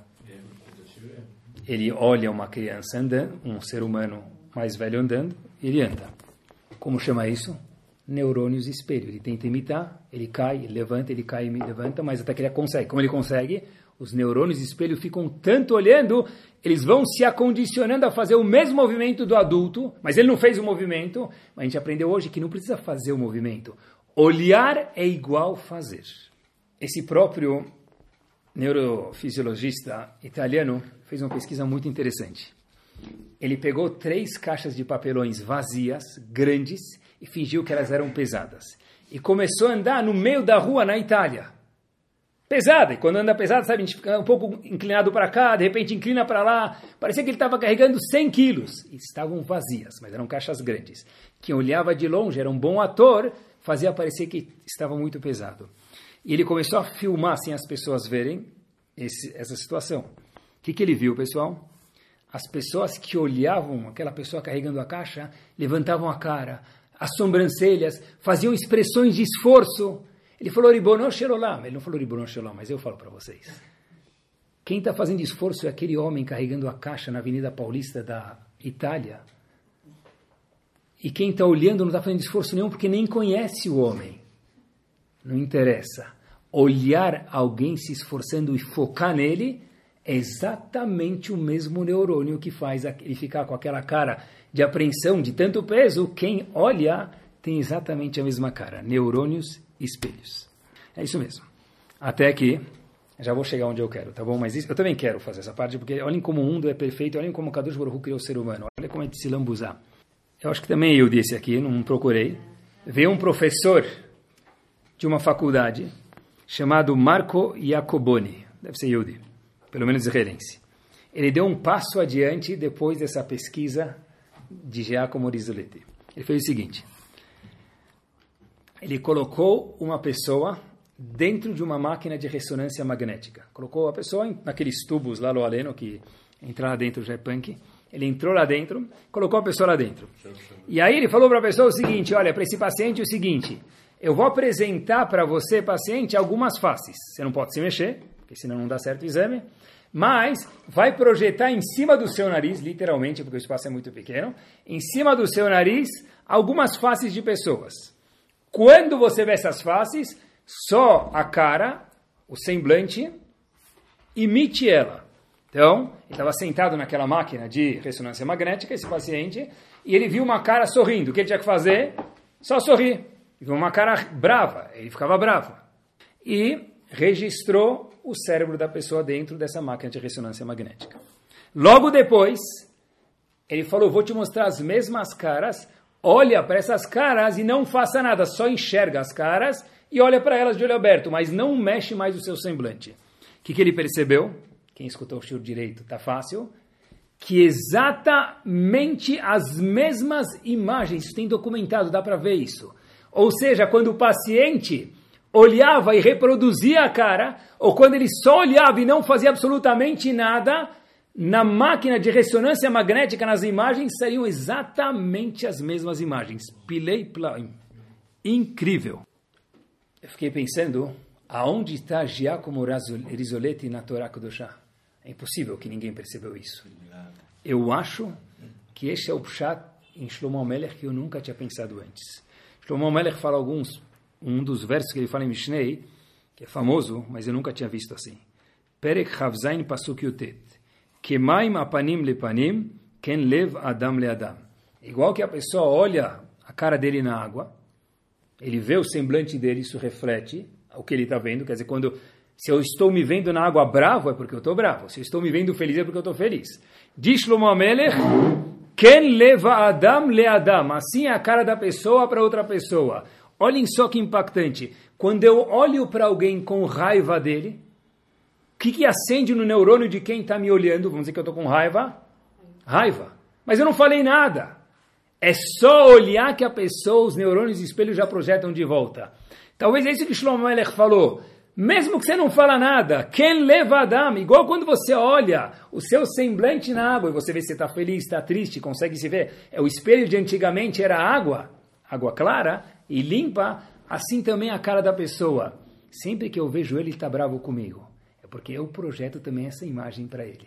Ele olha uma criança andando, um ser humano mais velho andando, ele anda. Como chama isso? Neurônios espelho. Ele tenta imitar, ele cai, ele levanta, ele cai e levanta, mas até que ele consegue. Como ele consegue? Os neurônios espelho ficam tanto olhando, eles vão se acondicionando a fazer o mesmo movimento do adulto, mas ele não fez o movimento. A gente aprendeu hoje que não precisa fazer o movimento. Olhar é igual fazer. Esse próprio neurofisiologista italiano fez uma pesquisa muito interessante. Ele pegou três caixas de papelões vazias, grandes, e fingiu que elas eram pesadas. E começou a andar no meio da rua na Itália. Pesada, e quando anda pesada, sabe, a gente fica um pouco inclinado para cá, de repente inclina para lá. Parecia que ele estava carregando 100 quilos. E estavam vazias, mas eram caixas grandes. Quem olhava de longe era um bom ator, fazia parecer que estava muito pesado. E ele começou a filmar sem as pessoas verem esse, essa situação. O que, que ele viu, pessoal? As pessoas que olhavam aquela pessoa carregando a caixa levantavam a cara, as sobrancelhas, faziam expressões de esforço. Ele falou Ribono Shelolam. Ele não falou Ribono Shelolam, mas eu falo para vocês. Quem está fazendo esforço é aquele homem carregando a caixa na Avenida Paulista da Itália. E quem está olhando não está fazendo esforço nenhum porque nem conhece o homem. Não interessa. Olhar alguém se esforçando e focar nele é exatamente o mesmo neurônio que faz ele ficar com aquela cara de apreensão de tanto peso. Quem olha têm exatamente a mesma cara. Neurônios espelhos. É isso mesmo. Até que já vou chegar onde eu quero, tá bom? Mas isso, eu também quero fazer essa parte, porque olhem como o mundo é perfeito, olhem como Kadosh Baruch criou o ser humano, olha como é de se lambuzar. Eu acho que também eu disse aqui, não procurei. Veio um professor de uma faculdade chamado Marco Jacoboni, deve ser Yudi, pelo menos israelense. Ele deu um passo adiante depois dessa pesquisa de Giacomo Risoletti. Ele fez o seguinte: ele colocou uma pessoa dentro de uma máquina de ressonância magnética. Colocou a pessoa naqueles tubos lá no aleno que entrar lá dentro já é punk. Ele entrou lá dentro, colocou a pessoa lá dentro. E aí ele falou para a pessoa o seguinte: olha, para esse paciente é o seguinte, eu vou apresentar para você, paciente, algumas faces. Você não pode se mexer, porque senão não dá certo o exame. Mas vai projetar em cima do seu nariz, literalmente, porque o espaço é muito pequeno, em cima do seu nariz, algumas faces de pessoas. Quando você vê essas faces, só a cara, o semblante, imite ela. Então, ele estava sentado naquela máquina de ressonância magnética, esse paciente, e ele viu uma cara sorrindo. O que ele tinha que fazer? Só sorrir. Ele viu uma cara brava, ele ficava bravo. E registrou o cérebro da pessoa dentro dessa máquina de ressonância magnética. Logo depois, ele falou: Vou te mostrar as mesmas caras. Olha para essas caras e não faça nada, só enxerga as caras e olha para elas de olho aberto, mas não mexe mais o seu semblante. O que, que ele percebeu? Quem escutou o show direito, tá fácil. Que exatamente as mesmas imagens, tem documentado, dá para ver isso. Ou seja, quando o paciente olhava e reproduzia a cara, ou quando ele só olhava e não fazia absolutamente nada, na máquina de ressonância magnética, nas imagens, seriam exatamente as mesmas imagens. Pilei plaim. Incrível. Eu fiquei pensando, aonde está Giacomo Risoletti na Torá Kodoshá? É impossível que ninguém percebeu isso. Eu acho que este é o pshat em Shlomo Melech que eu nunca tinha pensado antes. Shlomo Melech fala alguns, um dos versos que ele fala em Mishnei, que é famoso, mas eu nunca tinha visto assim. Perek Chavzain Pasuk Yutet. Kemaim apanim lepanim, ken lev adam leadam. Igual que a pessoa olha a cara dele na água, ele vê o semblante dele, isso reflete o que ele está vendo. Quer dizer, quando se eu estou me vendo na água bravo, é porque eu estou bravo. Se eu estou me vendo feliz, é porque eu estou feliz. Diz Shlomo Amelech, Ken leva Adam le Adam. Assim é a cara da pessoa para outra pessoa. Olhem só que impactante. Quando eu olho para alguém com raiva dele, o que, que acende no neurônio de quem está me olhando? Vamos dizer que eu estou com raiva? Raiva. Mas eu não falei nada. É só olhar que a pessoa, os neurônios de espelho já projetam de volta. Talvez é isso que Shlomo Melech falou. Mesmo que você não fala nada, quem leva Adam, igual quando você olha o seu semblante na água e você vê se está feliz, está triste, consegue se ver. É o espelho de antigamente era água, água clara e limpa, assim também a cara da pessoa. Sempre que eu vejo ele, está bravo comigo. É porque eu projeto também essa imagem para ele.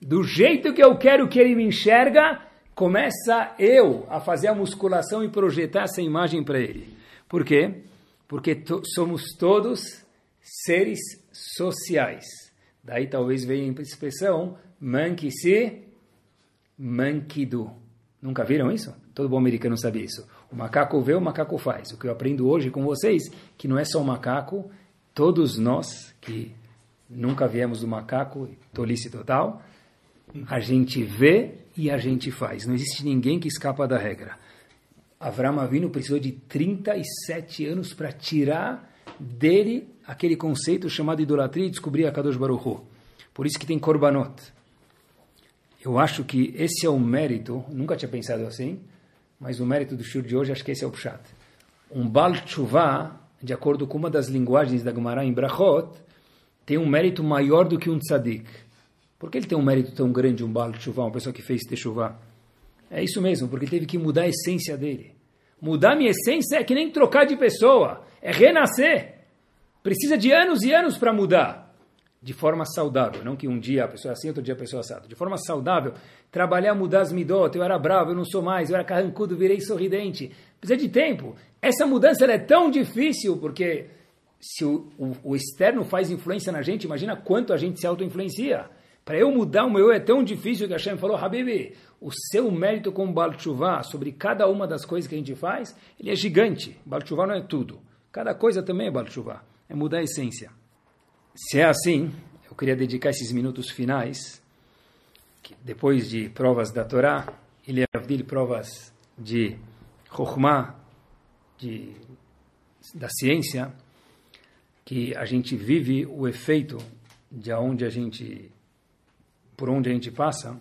Do jeito que eu quero que ele me enxerga, começa eu a fazer a musculação e projetar essa imagem para ele. Por quê? Porque to somos todos seres sociais. Daí talvez venha a expressão manque-se, manquido. Nunca viram isso? Todo bom americano sabe isso. O macaco vê, o macaco faz. O que eu aprendo hoje com vocês, que não é só o macaco, todos nós que nunca viemos do macaco, tolice total, a gente vê e a gente faz. Não existe ninguém que escapa da regra. Avram Avinu precisou de 37 anos para tirar dele aquele conceito chamado idolatria e descobrir a Kadosh Baruch Hu. Por isso que tem Korbanot. Eu acho que esse é o mérito, nunca tinha pensado assim, mas o mérito do shur de hoje, acho que esse é o pshat. Um Bal Tshuva, de acordo com uma das linguagens da Gemara em Brachot, tem um mérito maior do que um tzadik. Por que ele tem um mérito tão grande, um Baal Teshuvah, uma pessoa que fez Teshuvah? É isso mesmo, porque teve que mudar a essência dele. Mudar minha essência é que nem trocar de pessoa, é renascer. Precisa de anos e anos para mudar. De forma saudável, não que um dia a pessoa é assim, outro dia a pessoa é assada. De forma saudável, trabalhar, mudar as midot. Eu era bravo, eu não sou mais, eu era carrancudo, virei sorridente. Precisa de tempo. Essa mudança é tão difícil porque se o, o, o externo faz influência na gente, imagina quanto a gente se auto-influencia. Para eu mudar o meu é tão difícil que Hashem falou, Habibi, o seu mérito com Baal sobre cada uma das coisas que a gente faz, ele é gigante. Baal não é tudo. Cada coisa também é Baal. É mudar a essência. Se é assim, eu queria dedicar esses minutos finais, que depois de provas da Torá, ele é provas de Chokhmah, de, da ciência, que a gente vive o efeito de onde a gente, por onde a gente passa.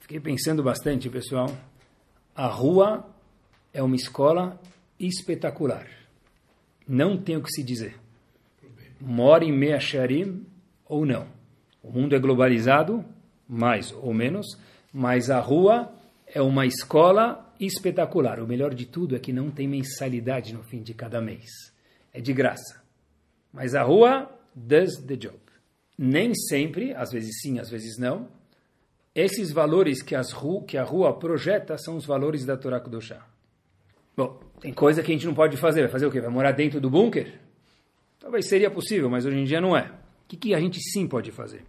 Fiquei pensando bastante, pessoal. A rua é uma escola espetacular. Não tem o que se dizer. Mora em Meacharim ou não. O mundo é globalizado, mais ou menos, mas a rua é uma escola espetacular. O melhor de tudo é que não tem mensalidade no fim de cada mês. É de graça. Mas a rua does the job. Nem sempre, às vezes sim, às vezes não, esses valores que, as ru, que a rua projeta são os valores da Torá Kudoshá. Bom, tem coisa que a gente não pode fazer. Vai fazer o quê? Vai morar dentro do bunker? Talvez seria possível, mas hoje em dia não é. O que, que a gente sim pode fazer?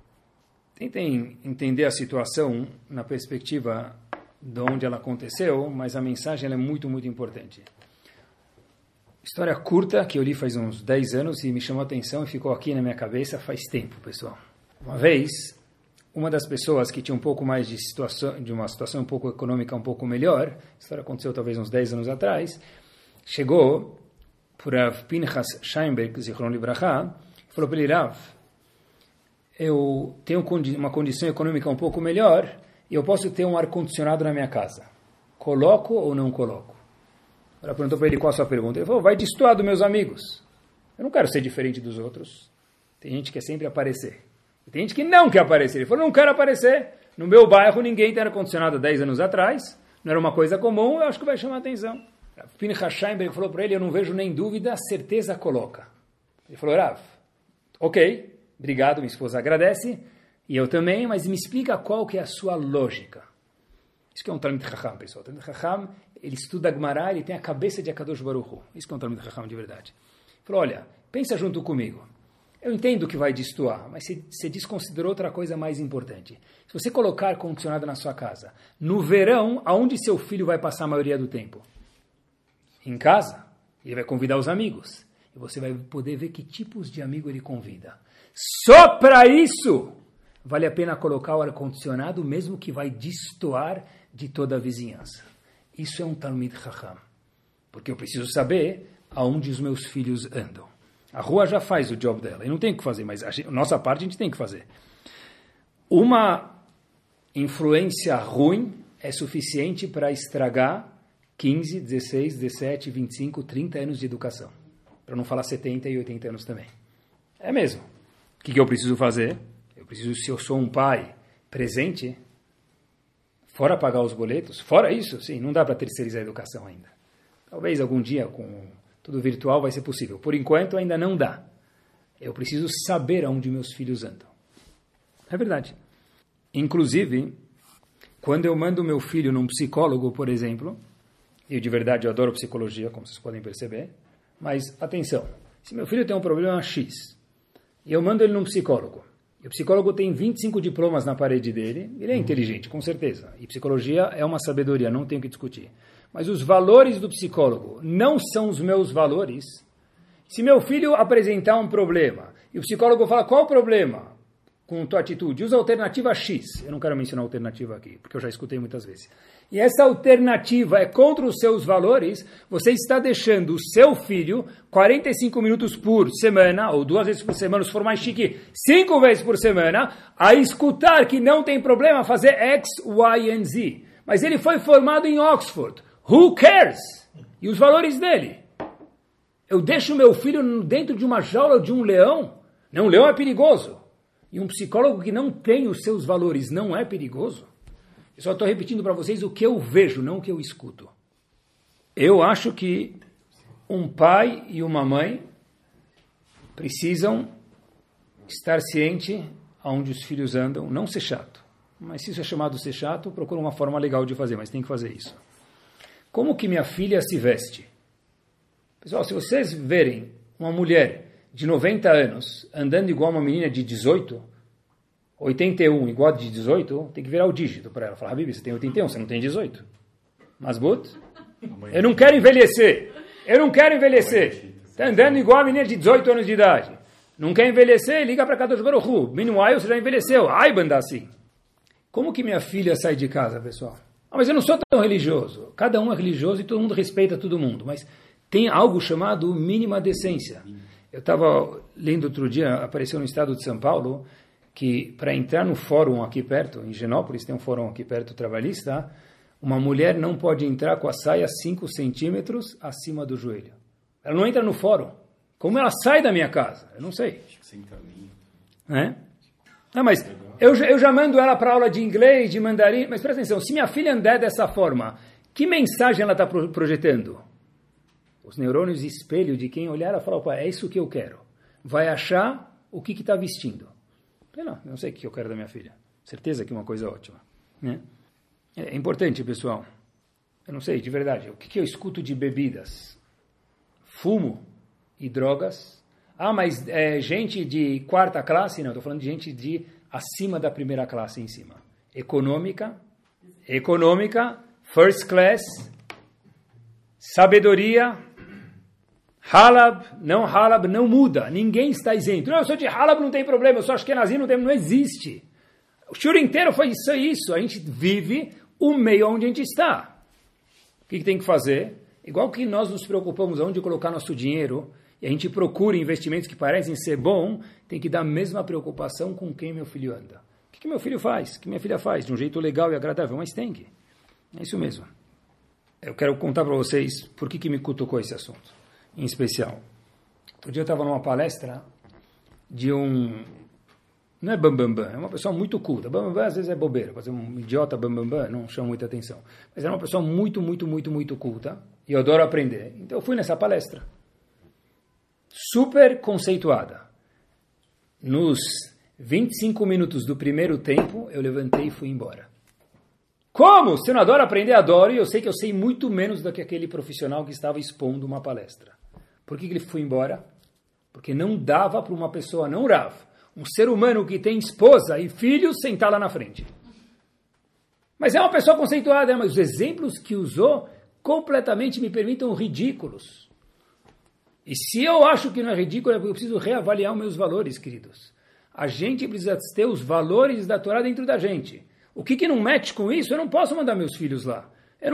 Tentem entender a situação na perspectiva de onde ela aconteceu, mas a mensagem é muito, muito importante. História curta que eu li faz uns 10 anos e me chamou a atenção e ficou aqui na minha cabeça faz tempo, pessoal. Uma vez, uma das pessoas que tinha um pouco mais de situação, de uma situação um pouco econômica um pouco melhor, a história aconteceu talvez uns 10 anos atrás, chegou para Pinchas Scheinberg, Zichron Libraha, falou para ele, Rav, eu tenho uma condição econômica um pouco melhor e eu posso ter um ar-condicionado na minha casa. Coloco ou não coloco? Ela perguntou para ele qual a sua pergunta. Ele falou, vai destoar dos meus amigos. Eu não quero ser diferente dos outros. Tem gente que quer sempre aparecer. E tem gente que não quer aparecer. Ele falou, não quero aparecer. No meu bairro ninguém tem ar-condicionado 10 anos atrás. Não era uma coisa comum, eu acho que vai chamar atenção. Pinchas Scheinberg falou para ele, eu não vejo nem dúvida, certeza coloca. Ele falou, Rav, ok, obrigado, minha esposa agradece, e eu também, mas me explica qual que é a sua lógica. Isso que é um Talmud Chacham, pessoal. Talmud Chacham, ele estuda Gemara, ele tem a cabeça de Akadosh Baruch Hu. Isso que é um Talmud Chacham de verdade. Ele falou, olha, pensa junto comigo. Eu entendo que vai destoar, mas você desconsiderou outra coisa mais importante. Se você colocar ar-condicionado na sua casa, no verão, aonde seu filho vai passar a maioria do tempo? Em casa. Ele vai convidar os amigos. E você vai poder ver que tipos de amigo ele convida. Só para isso vale a pena colocar o ar-condicionado, mesmo que vai destoar de toda a vizinhança. Isso é um Talmud Chacham. Porque eu preciso saber aonde os meus filhos andam. A rua já faz o job dela, e não tem o que fazer, mas a nossa parte a gente tem que fazer. Uma influência ruim é suficiente para estragar 15, 16, 17, 25, 30 anos de educação. Para não falar 70 e 80 anos também. É mesmo. O que, que eu preciso fazer? Eu preciso, se eu sou um pai presente, fora pagar os boletos, fora isso, sim, não dá para terceirizar a educação ainda. Talvez algum dia, com tudo virtual vai ser possível. Por enquanto ainda não dá. Eu preciso saber aonde meus filhos andam. É verdade. Inclusive, quando eu mando meu filho num psicólogo, por exemplo, e de verdade eu adoro psicologia, como vocês podem perceber, mas atenção, se meu filho tem um problema X, e eu mando ele num psicólogo, e o psicólogo tem 25 diplomas na parede dele, ele é inteligente, com certeza, e psicologia é uma sabedoria, não tenho que discutir. Mas os valores do psicólogo não são os meus valores, se meu filho apresentar um problema e o psicólogo fala qual o problema com tua atitude, usa a alternativa X. Eu não quero mencionar a alternativa aqui, porque eu já escutei muitas vezes. E essa alternativa é contra os seus valores, você está deixando o seu filho 45 minutos por semana, ou duas vezes por semana, se for mais chique, cinco vezes por semana, a escutar que não tem problema fazer X, Y e Z. Mas ele foi formado em Oxford. Who cares? E os valores dele? Eu deixo meu filho dentro de uma jaula de um leão? Não, um leão é perigoso. E um psicólogo que não tem os seus valores não é perigoso? Eu só estou repetindo para vocês o que eu vejo, não o que eu escuto. Eu acho que um pai e uma mãe precisam estar ciente aonde os filhos andam, não ser chato. Mas se isso é chamado ser chato, procura uma forma legal de fazer, mas tem que fazer isso. Como que minha filha se veste? Pessoal, se vocês verem uma mulher de 90 anos andando igual uma menina de 18, 81 igual de 18, tem que virar o dígito para ela. Falar, Bibi, você tem 81, você não tem 18. Mas, but, eu não quero envelhecer. Eu não quero envelhecer. Está andando igual a menina de 18 anos de idade. Não quer envelhecer? Liga para Kadosh Baruch Hu. Meanwhile, você já envelheceu. Ai, banda assim. Como que minha filha sai de casa, pessoal? Ah, mas eu não sou tão religioso. Cada um é religioso e todo mundo respeita todo mundo. Mas tem algo chamado mínima decência. Eu estava lendo outro dia, apareceu no estado de São Paulo, que para entrar no fórum aqui perto, em Genópolis, tem um fórum aqui perto trabalhista, uma mulher não pode entrar com a saia 5 centímetros acima do joelho. Ela não entra no fórum. Como ela sai da minha casa? Eu não sei. É? Não, mas eu, eu já mando ela para aula de inglês, de mandarim. Mas presta atenção, se minha filha andar dessa forma, que mensagem ela está projetando? Os neurônios espelho de quem olhar e falar, opa, é isso que eu quero. Vai achar o que está vestindo. Eu não, sei o que eu quero da minha filha. Certeza que é uma coisa ótima. Né? É importante, pessoal. Eu não sei, de verdade. O que, que eu escuto de bebidas? Fumo e drogas. Ah, mas é, gente de quarta classe? Não, estou falando de gente de acima da primeira classe em cima. Econômica, econômica, first class, sabedoria, halab, não halab, não muda. Ninguém está isento. Não, eu sou de halab, não tem problema. Eu sou ashkenazi, não tem, não existe. O shur inteiro foi isso, isso. A gente vive o meio onde a gente está. O que, que tem que fazer? Igual que nós nos preocupamos onde colocar nosso dinheiro, e a gente procura investimentos que parecem ser bom, tem que dar a mesma preocupação com quem meu filho anda. O que, que meu filho faz? O que minha filha faz? De um jeito legal e agradável, mas tem que. É isso mesmo. Eu quero contar para vocês por que, que me cutucou esse assunto, em especial. Outro dia eu estava numa palestra de um não é bambambam, bam, bam, é uma pessoa muito culta. Bambambam bam, às vezes é bobeira, ser um idiota bambambam, não chama muita atenção. Mas é uma pessoa muito, muito, muito, muito culta e eu adoro aprender. Então eu fui nessa palestra. Super conceituada. Nos 25 minutos do primeiro tempo, eu levantei e fui embora. Como? Você não adora aprender? Adoro, e eu sei que eu sei muito menos do que aquele profissional que estava expondo uma palestra. Por que, que ele foi embora? Porque não dava para uma pessoa não rava um ser humano que tem esposa e filhos sentar lá na frente. Mas é uma pessoa conceituada, mas os exemplos que usou completamente me permitam ridículos. E se eu acho que não é ridículo, é porque eu preciso reavaliar meus valores, queridos. A gente precisa ter os valores da Torá dentro da gente. O que, que não mete com isso? Eu não posso mandar meus filhos lá.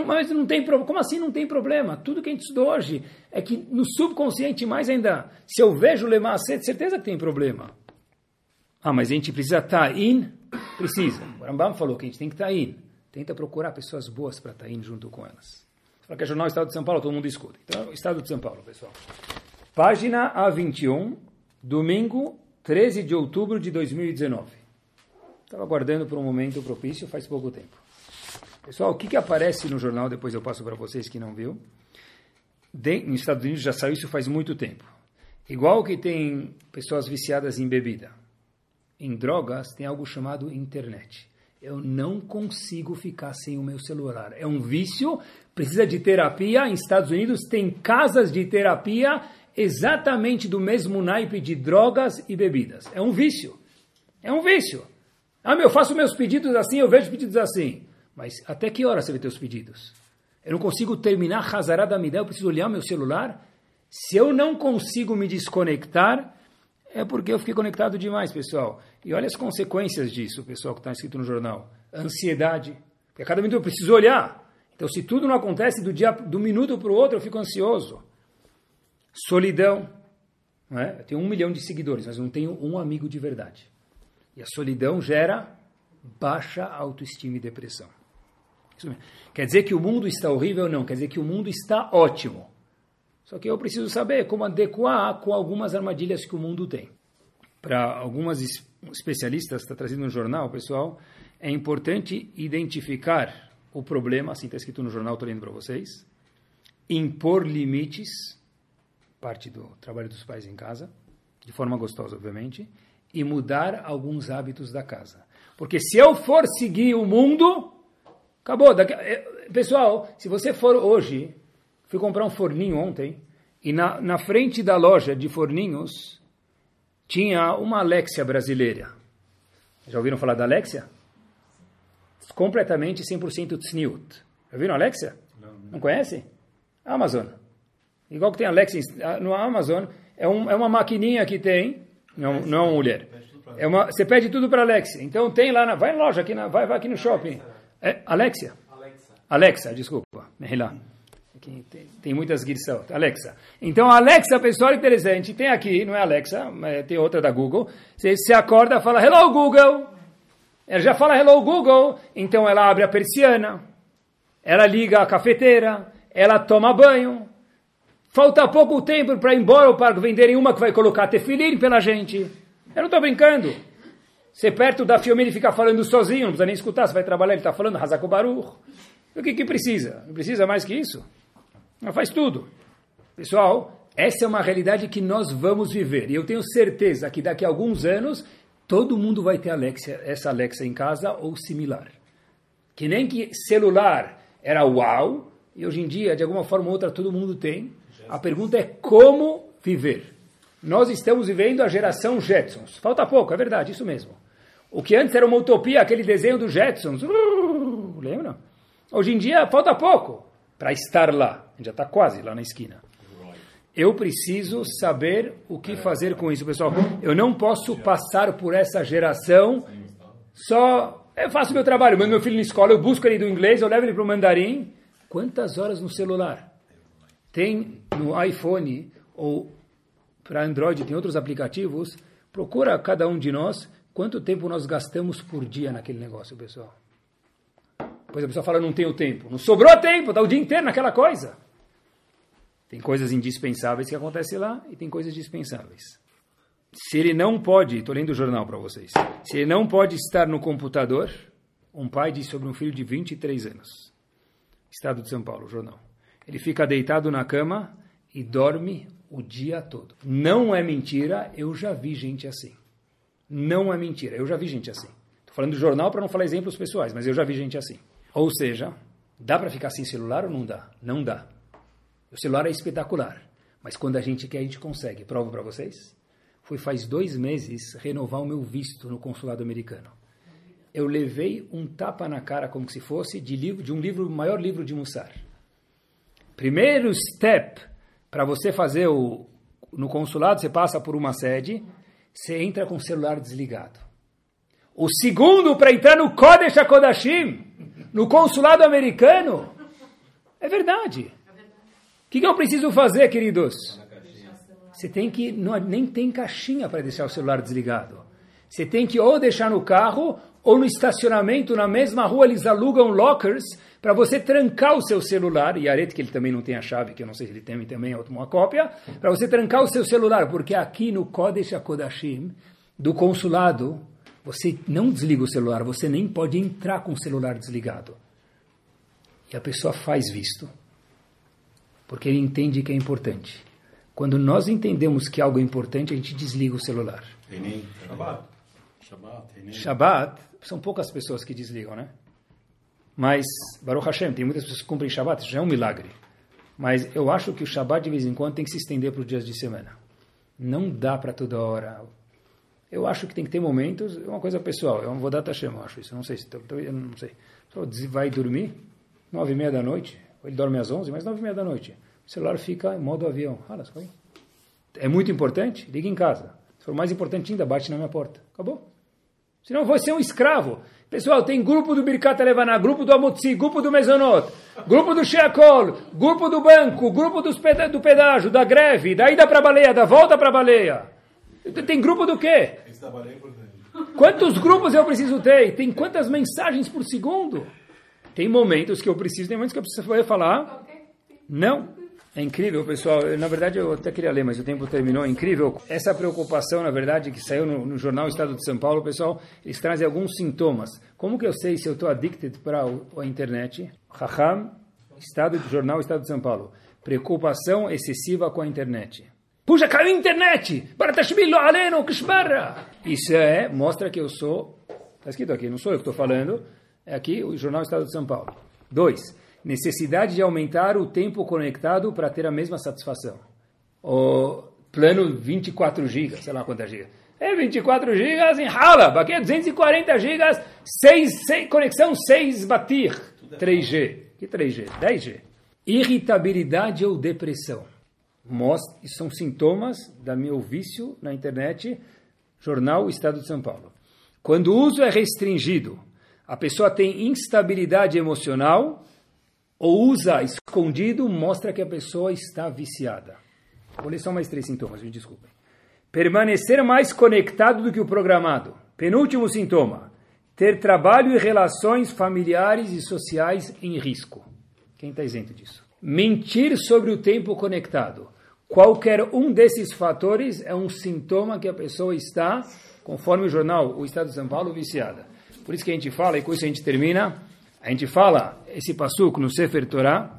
Mas não tem problema. Como assim não tem problema? Tudo que a gente estudou hoje é que no subconsciente, mais ainda, se eu vejo Lemar certeza que tem problema. Ah, mas a gente precisa estar tá in? Precisa. O Rambam falou que a gente tem que estar tá in. Tenta procurar pessoas boas para estar tá in junto com elas. Fala que é Jornal Estado de São Paulo, todo mundo escuta. Então, Estado de São Paulo, pessoal. Página A21, domingo, 13 de outubro de 2019. Estava aguardando por um momento propício faz pouco tempo. Pessoal, o que, que aparece no jornal, depois eu passo para vocês que não viu. De, nos Estados Unidos já saiu isso faz muito tempo. Igual que tem pessoas viciadas em bebida em drogas tem algo chamado internet. Eu não consigo ficar sem o meu celular. É um vício, precisa de terapia. Em Estados Unidos tem casas de terapia exatamente do mesmo naipe de drogas e bebidas. É um vício. É um vício. Ah, meu, eu faço meus pedidos assim, eu vejo pedidos assim. Mas até que hora você vê teus pedidos? Eu não consigo terminar Hazará da eu preciso olhar meu celular. Se eu não consigo me desconectar, é porque eu fiquei conectado demais, pessoal. E olha as consequências disso, pessoal, que está escrito no jornal. Ansiedade. Porque a cada minuto eu preciso olhar. Então, se tudo não acontece do dia do minuto para o outro, eu fico ansioso. Solidão. Não é? Eu tenho um milhão de seguidores, mas não tenho um amigo de verdade. E a solidão gera baixa autoestima e depressão. Quer dizer que o mundo está horrível? Não. Quer dizer que o mundo está ótimo. Só que eu preciso saber como adequar com algumas armadilhas que o mundo tem. Para algumas especialistas, está trazido no jornal, pessoal, é importante identificar o problema, assim está escrito no jornal, estou lendo para vocês, impor limites, parte do trabalho dos pais em casa, de forma gostosa, obviamente, e mudar alguns hábitos da casa. Porque se eu for seguir o mundo, acabou. Daqui, eh, pessoal, se você for hoje Fui comprar um forninho ontem e na, na frente da loja de forninhos tinha uma Alexia brasileira. Já ouviram falar da Alexia? Completamente 100% tzniut. Já viram a Alexia? Não, não. não conhece? Amazon. Igual que tem Alexa no Amazon, é, um, é uma maquininha que tem, não, não é uma mulher. É uma, você pede tudo para Alexa. Então tem lá, na, vai na loja, aqui na, vai, vai aqui no shopping. É, Alexia? Alexa. Alexa, desculpa. Lá. Tem, tem muitas guirças. Alexa. Então, Alexa, pessoal, interessante. Tem aqui, não é Alexa, tem outra da Google. Você, você acorda fala, Hello, Google. Ela já fala Hello, Google. Então, ela abre a persiana. Ela liga a cafeteira. Ela toma banho. Falta pouco tempo para ir embora ou para venderem uma que vai colocar tefilim pela gente. Eu não estou brincando. Você perto da ele fica falando sozinho, não precisa nem escutar, você vai trabalhar, ele está falando Hazako Baruch. O que, que precisa? Não precisa mais que isso. Ela faz tudo. Pessoal, essa é uma realidade que nós vamos viver. E eu tenho certeza que daqui a alguns anos todo mundo vai ter Alexa, essa Alexa em casa ou similar. Que nem que celular era uau, e hoje em dia, de alguma forma ou outra, todo mundo tem. A pergunta é como viver. Nós estamos vivendo a geração Jetsons. Falta pouco, é verdade, isso mesmo. O que antes era uma utopia, aquele desenho dos Jetsons. Uh, lembra? Hoje em dia falta pouco para estar lá. A gente já está quase lá na esquina. Eu preciso saber o que fazer com isso, pessoal. Eu não posso passar por essa geração só. Eu faço meu trabalho, mando meu filho na escola, eu busco ele do inglês, eu levo ele para o mandarim. Quantas horas no celular? Tem no iPhone ou para Android, tem outros aplicativos. Procura cada um de nós Quanto tempo nós gastamos por dia naquele negócio, pessoal? Pois a pessoa fala, não tenho tempo. Não sobrou tempo, está o dia inteiro naquela coisa. Tem coisas indispensáveis que acontecem lá e tem coisas dispensáveis. Se ele não pode, estou lendo o jornal para vocês, se ele não pode estar no computador, um pai disse sobre um filho de 23 anos, Estado de São Paulo, jornal. Ele fica deitado na cama e dorme o dia todo. Não é mentira, eu já vi gente assim não é mentira. Eu já vi gente assim. Estou falando do jornal para não falar exemplos pessoais, mas eu já vi gente assim. Ou seja, dá para ficar sem celular ou não dá? Não dá. O celular é espetacular, mas quando a gente quer, a gente consegue. Provo para vocês. Fui faz dois meses renovar o meu visto no consulado americano. Eu levei um tapa na cara como se fosse de, livro, de um livro, maior livro de Mussar. Primeiro step para você fazer o no consulado, você passa por uma sede, você entra com o celular desligado. O segundo para entrar no Kodesh no consulado americano, é verdade. O que, que eu preciso fazer, queridos? Você tem que, não, nem tem caixinha para deixar o celular desligado. Você tem que ou deixar no carro ou no estacionamento, na mesma rua, eles alugam lockers para você trancar o seu celular, e Arete, que ele também não tem a chave, que eu não sei se ele tem também uma cópia, para você trancar o seu celular, porque aqui no Kodesh HaKodashim, do consulado, você não desliga o celular, você nem pode entrar com o celular desligado. E a pessoa faz visto, porque ele entende que é importante. Quando nós entendemos que algo é importante, a gente desliga o celular. Shabbat. Shabbat. São poucas pessoas que desligam, né? Mas, Baruch Hashem, tem muitas pessoas que cumprem Shabbat, isso já é um milagre. Mas eu acho que o Shabbat, de vez em quando, tem que se estender para os dias de semana. Não dá para toda hora. Eu acho que tem que ter momentos, é uma coisa pessoal, eu vou dar Hashem, eu acho isso. Não sei se, eu não sei. Vai dormir, nove e meia da noite, ele dorme às onze, mas nove e meia da noite. O celular fica em modo avião. É muito importante? Liga em casa. Se for mais importante ainda, bate na minha porta. Acabou. Senão vou ser um escravo. Pessoal, tem grupo do Birkat Levaná, grupo do Amutzi, grupo do Mezonot, grupo do Sheakol, grupo do banco, grupo dos peda do pedágio, da greve, da ida para a baleia, da volta para a baleia. Tem grupo do quê? Quantos grupos eu preciso ter? Tem quantas mensagens por segundo? Tem momentos que eu preciso, tem momentos que eu preciso falar. Não. É incrível, pessoal. Eu, na verdade, eu até queria ler, mas o tempo terminou. É incrível. Essa preocupação, na verdade, que saiu no, no, jornal Estado de São Paulo, pessoal, eles trazem alguns sintomas. Como que eu sei se eu estou addicted para a internet? Raham, Estado do Jornal Estado de São Paulo. Preocupação excessiva com a internet. Puxa, caiu a internet! Isso é, mostra que eu sou. Está escrito aqui, não sou eu que estou falando. É aqui o Jornal Estado de São Paulo. Dois necessidade de aumentar o tempo conectado para ter a mesma satisfação. O plano 24 GB, sei lá quantas GB. É 24 gigas em Halab, aqui é 240 gigas, 6, 6, conexão 6 batir, 3G. Que 3G? 10G. Irritabilidade ou depressão. Mostra, são sintomas da meu vício na internet, jornal Estado de São Paulo. Quando o uso é restringido, a pessoa tem instabilidade emocional ou usa escondido, mostra que a pessoa está viciada. Vou ler só mais três sintomas, me desculpem. Permanecer mais conectado do que o programado. Penúltimo sintoma. Ter trabalho e relações familiares e sociais em risco. Quem está isento disso? Mentir sobre o tempo conectado. Qualquer um desses fatores é um sintoma que a pessoa está, conforme o jornal O Estado de São Paulo, viciada. Por isso que a gente fala, e com isso a gente termina, a gente fala esse passuco no Sefer Torah,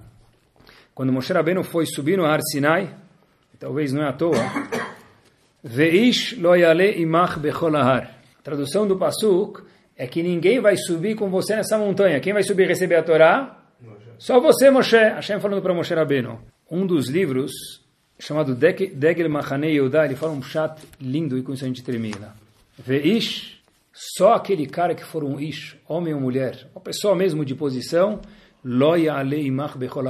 quando Moshe Rabbeinu foi subir no Har Sinai, talvez não é à toa, Veish lo yale imach bechol A tradução do Pasuk é que ninguém vai subir com você nessa montanha. Quem vai subir e receber a Torá? Só você, Moshe. Hashem falando para Moshe Rabbeinu. Um dos livros, chamado Degel Machanei Yehudá, ele fala um chat lindo e com isso a gente termina. Veish, só aquele cara que for um ish, homem ou mulher, uma pessoa mesmo de posição, lo yale imach bechol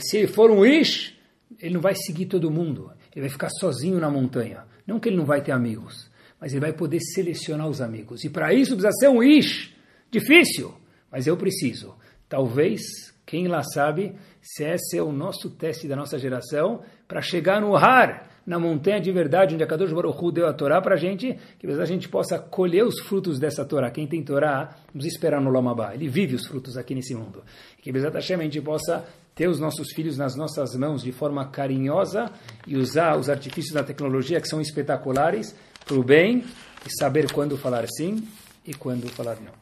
Se ele for um ish, ele não vai seguir todo mundo ele vai ficar sozinho na montanha. Não que ele não vai ter amigos, mas ele vai poder selecionar os amigos. E para isso precisa ser um ish. Difícil, mas eu preciso. Talvez, quem lá sabe, se esse é o nosso teste da nossa geração, para chegar no Har, na montanha de verdade, onde a Kadosh Baruch Hu deu a Torá para a gente, que a gente possa colher os frutos dessa Torá. Quem tem Torá, nos esperar no Lamabá. Ele vive os frutos aqui nesse mundo. Que a gente possa ter os nossos filhos nas nossas mãos de forma carinhosa e usar os artifícios da tecnologia que são espetaculares para o bem e saber quando falar sim e quando falar não.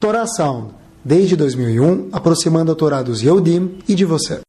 Torá Sound, desde 2001, aproximando a Torá dos Yehudim e de você.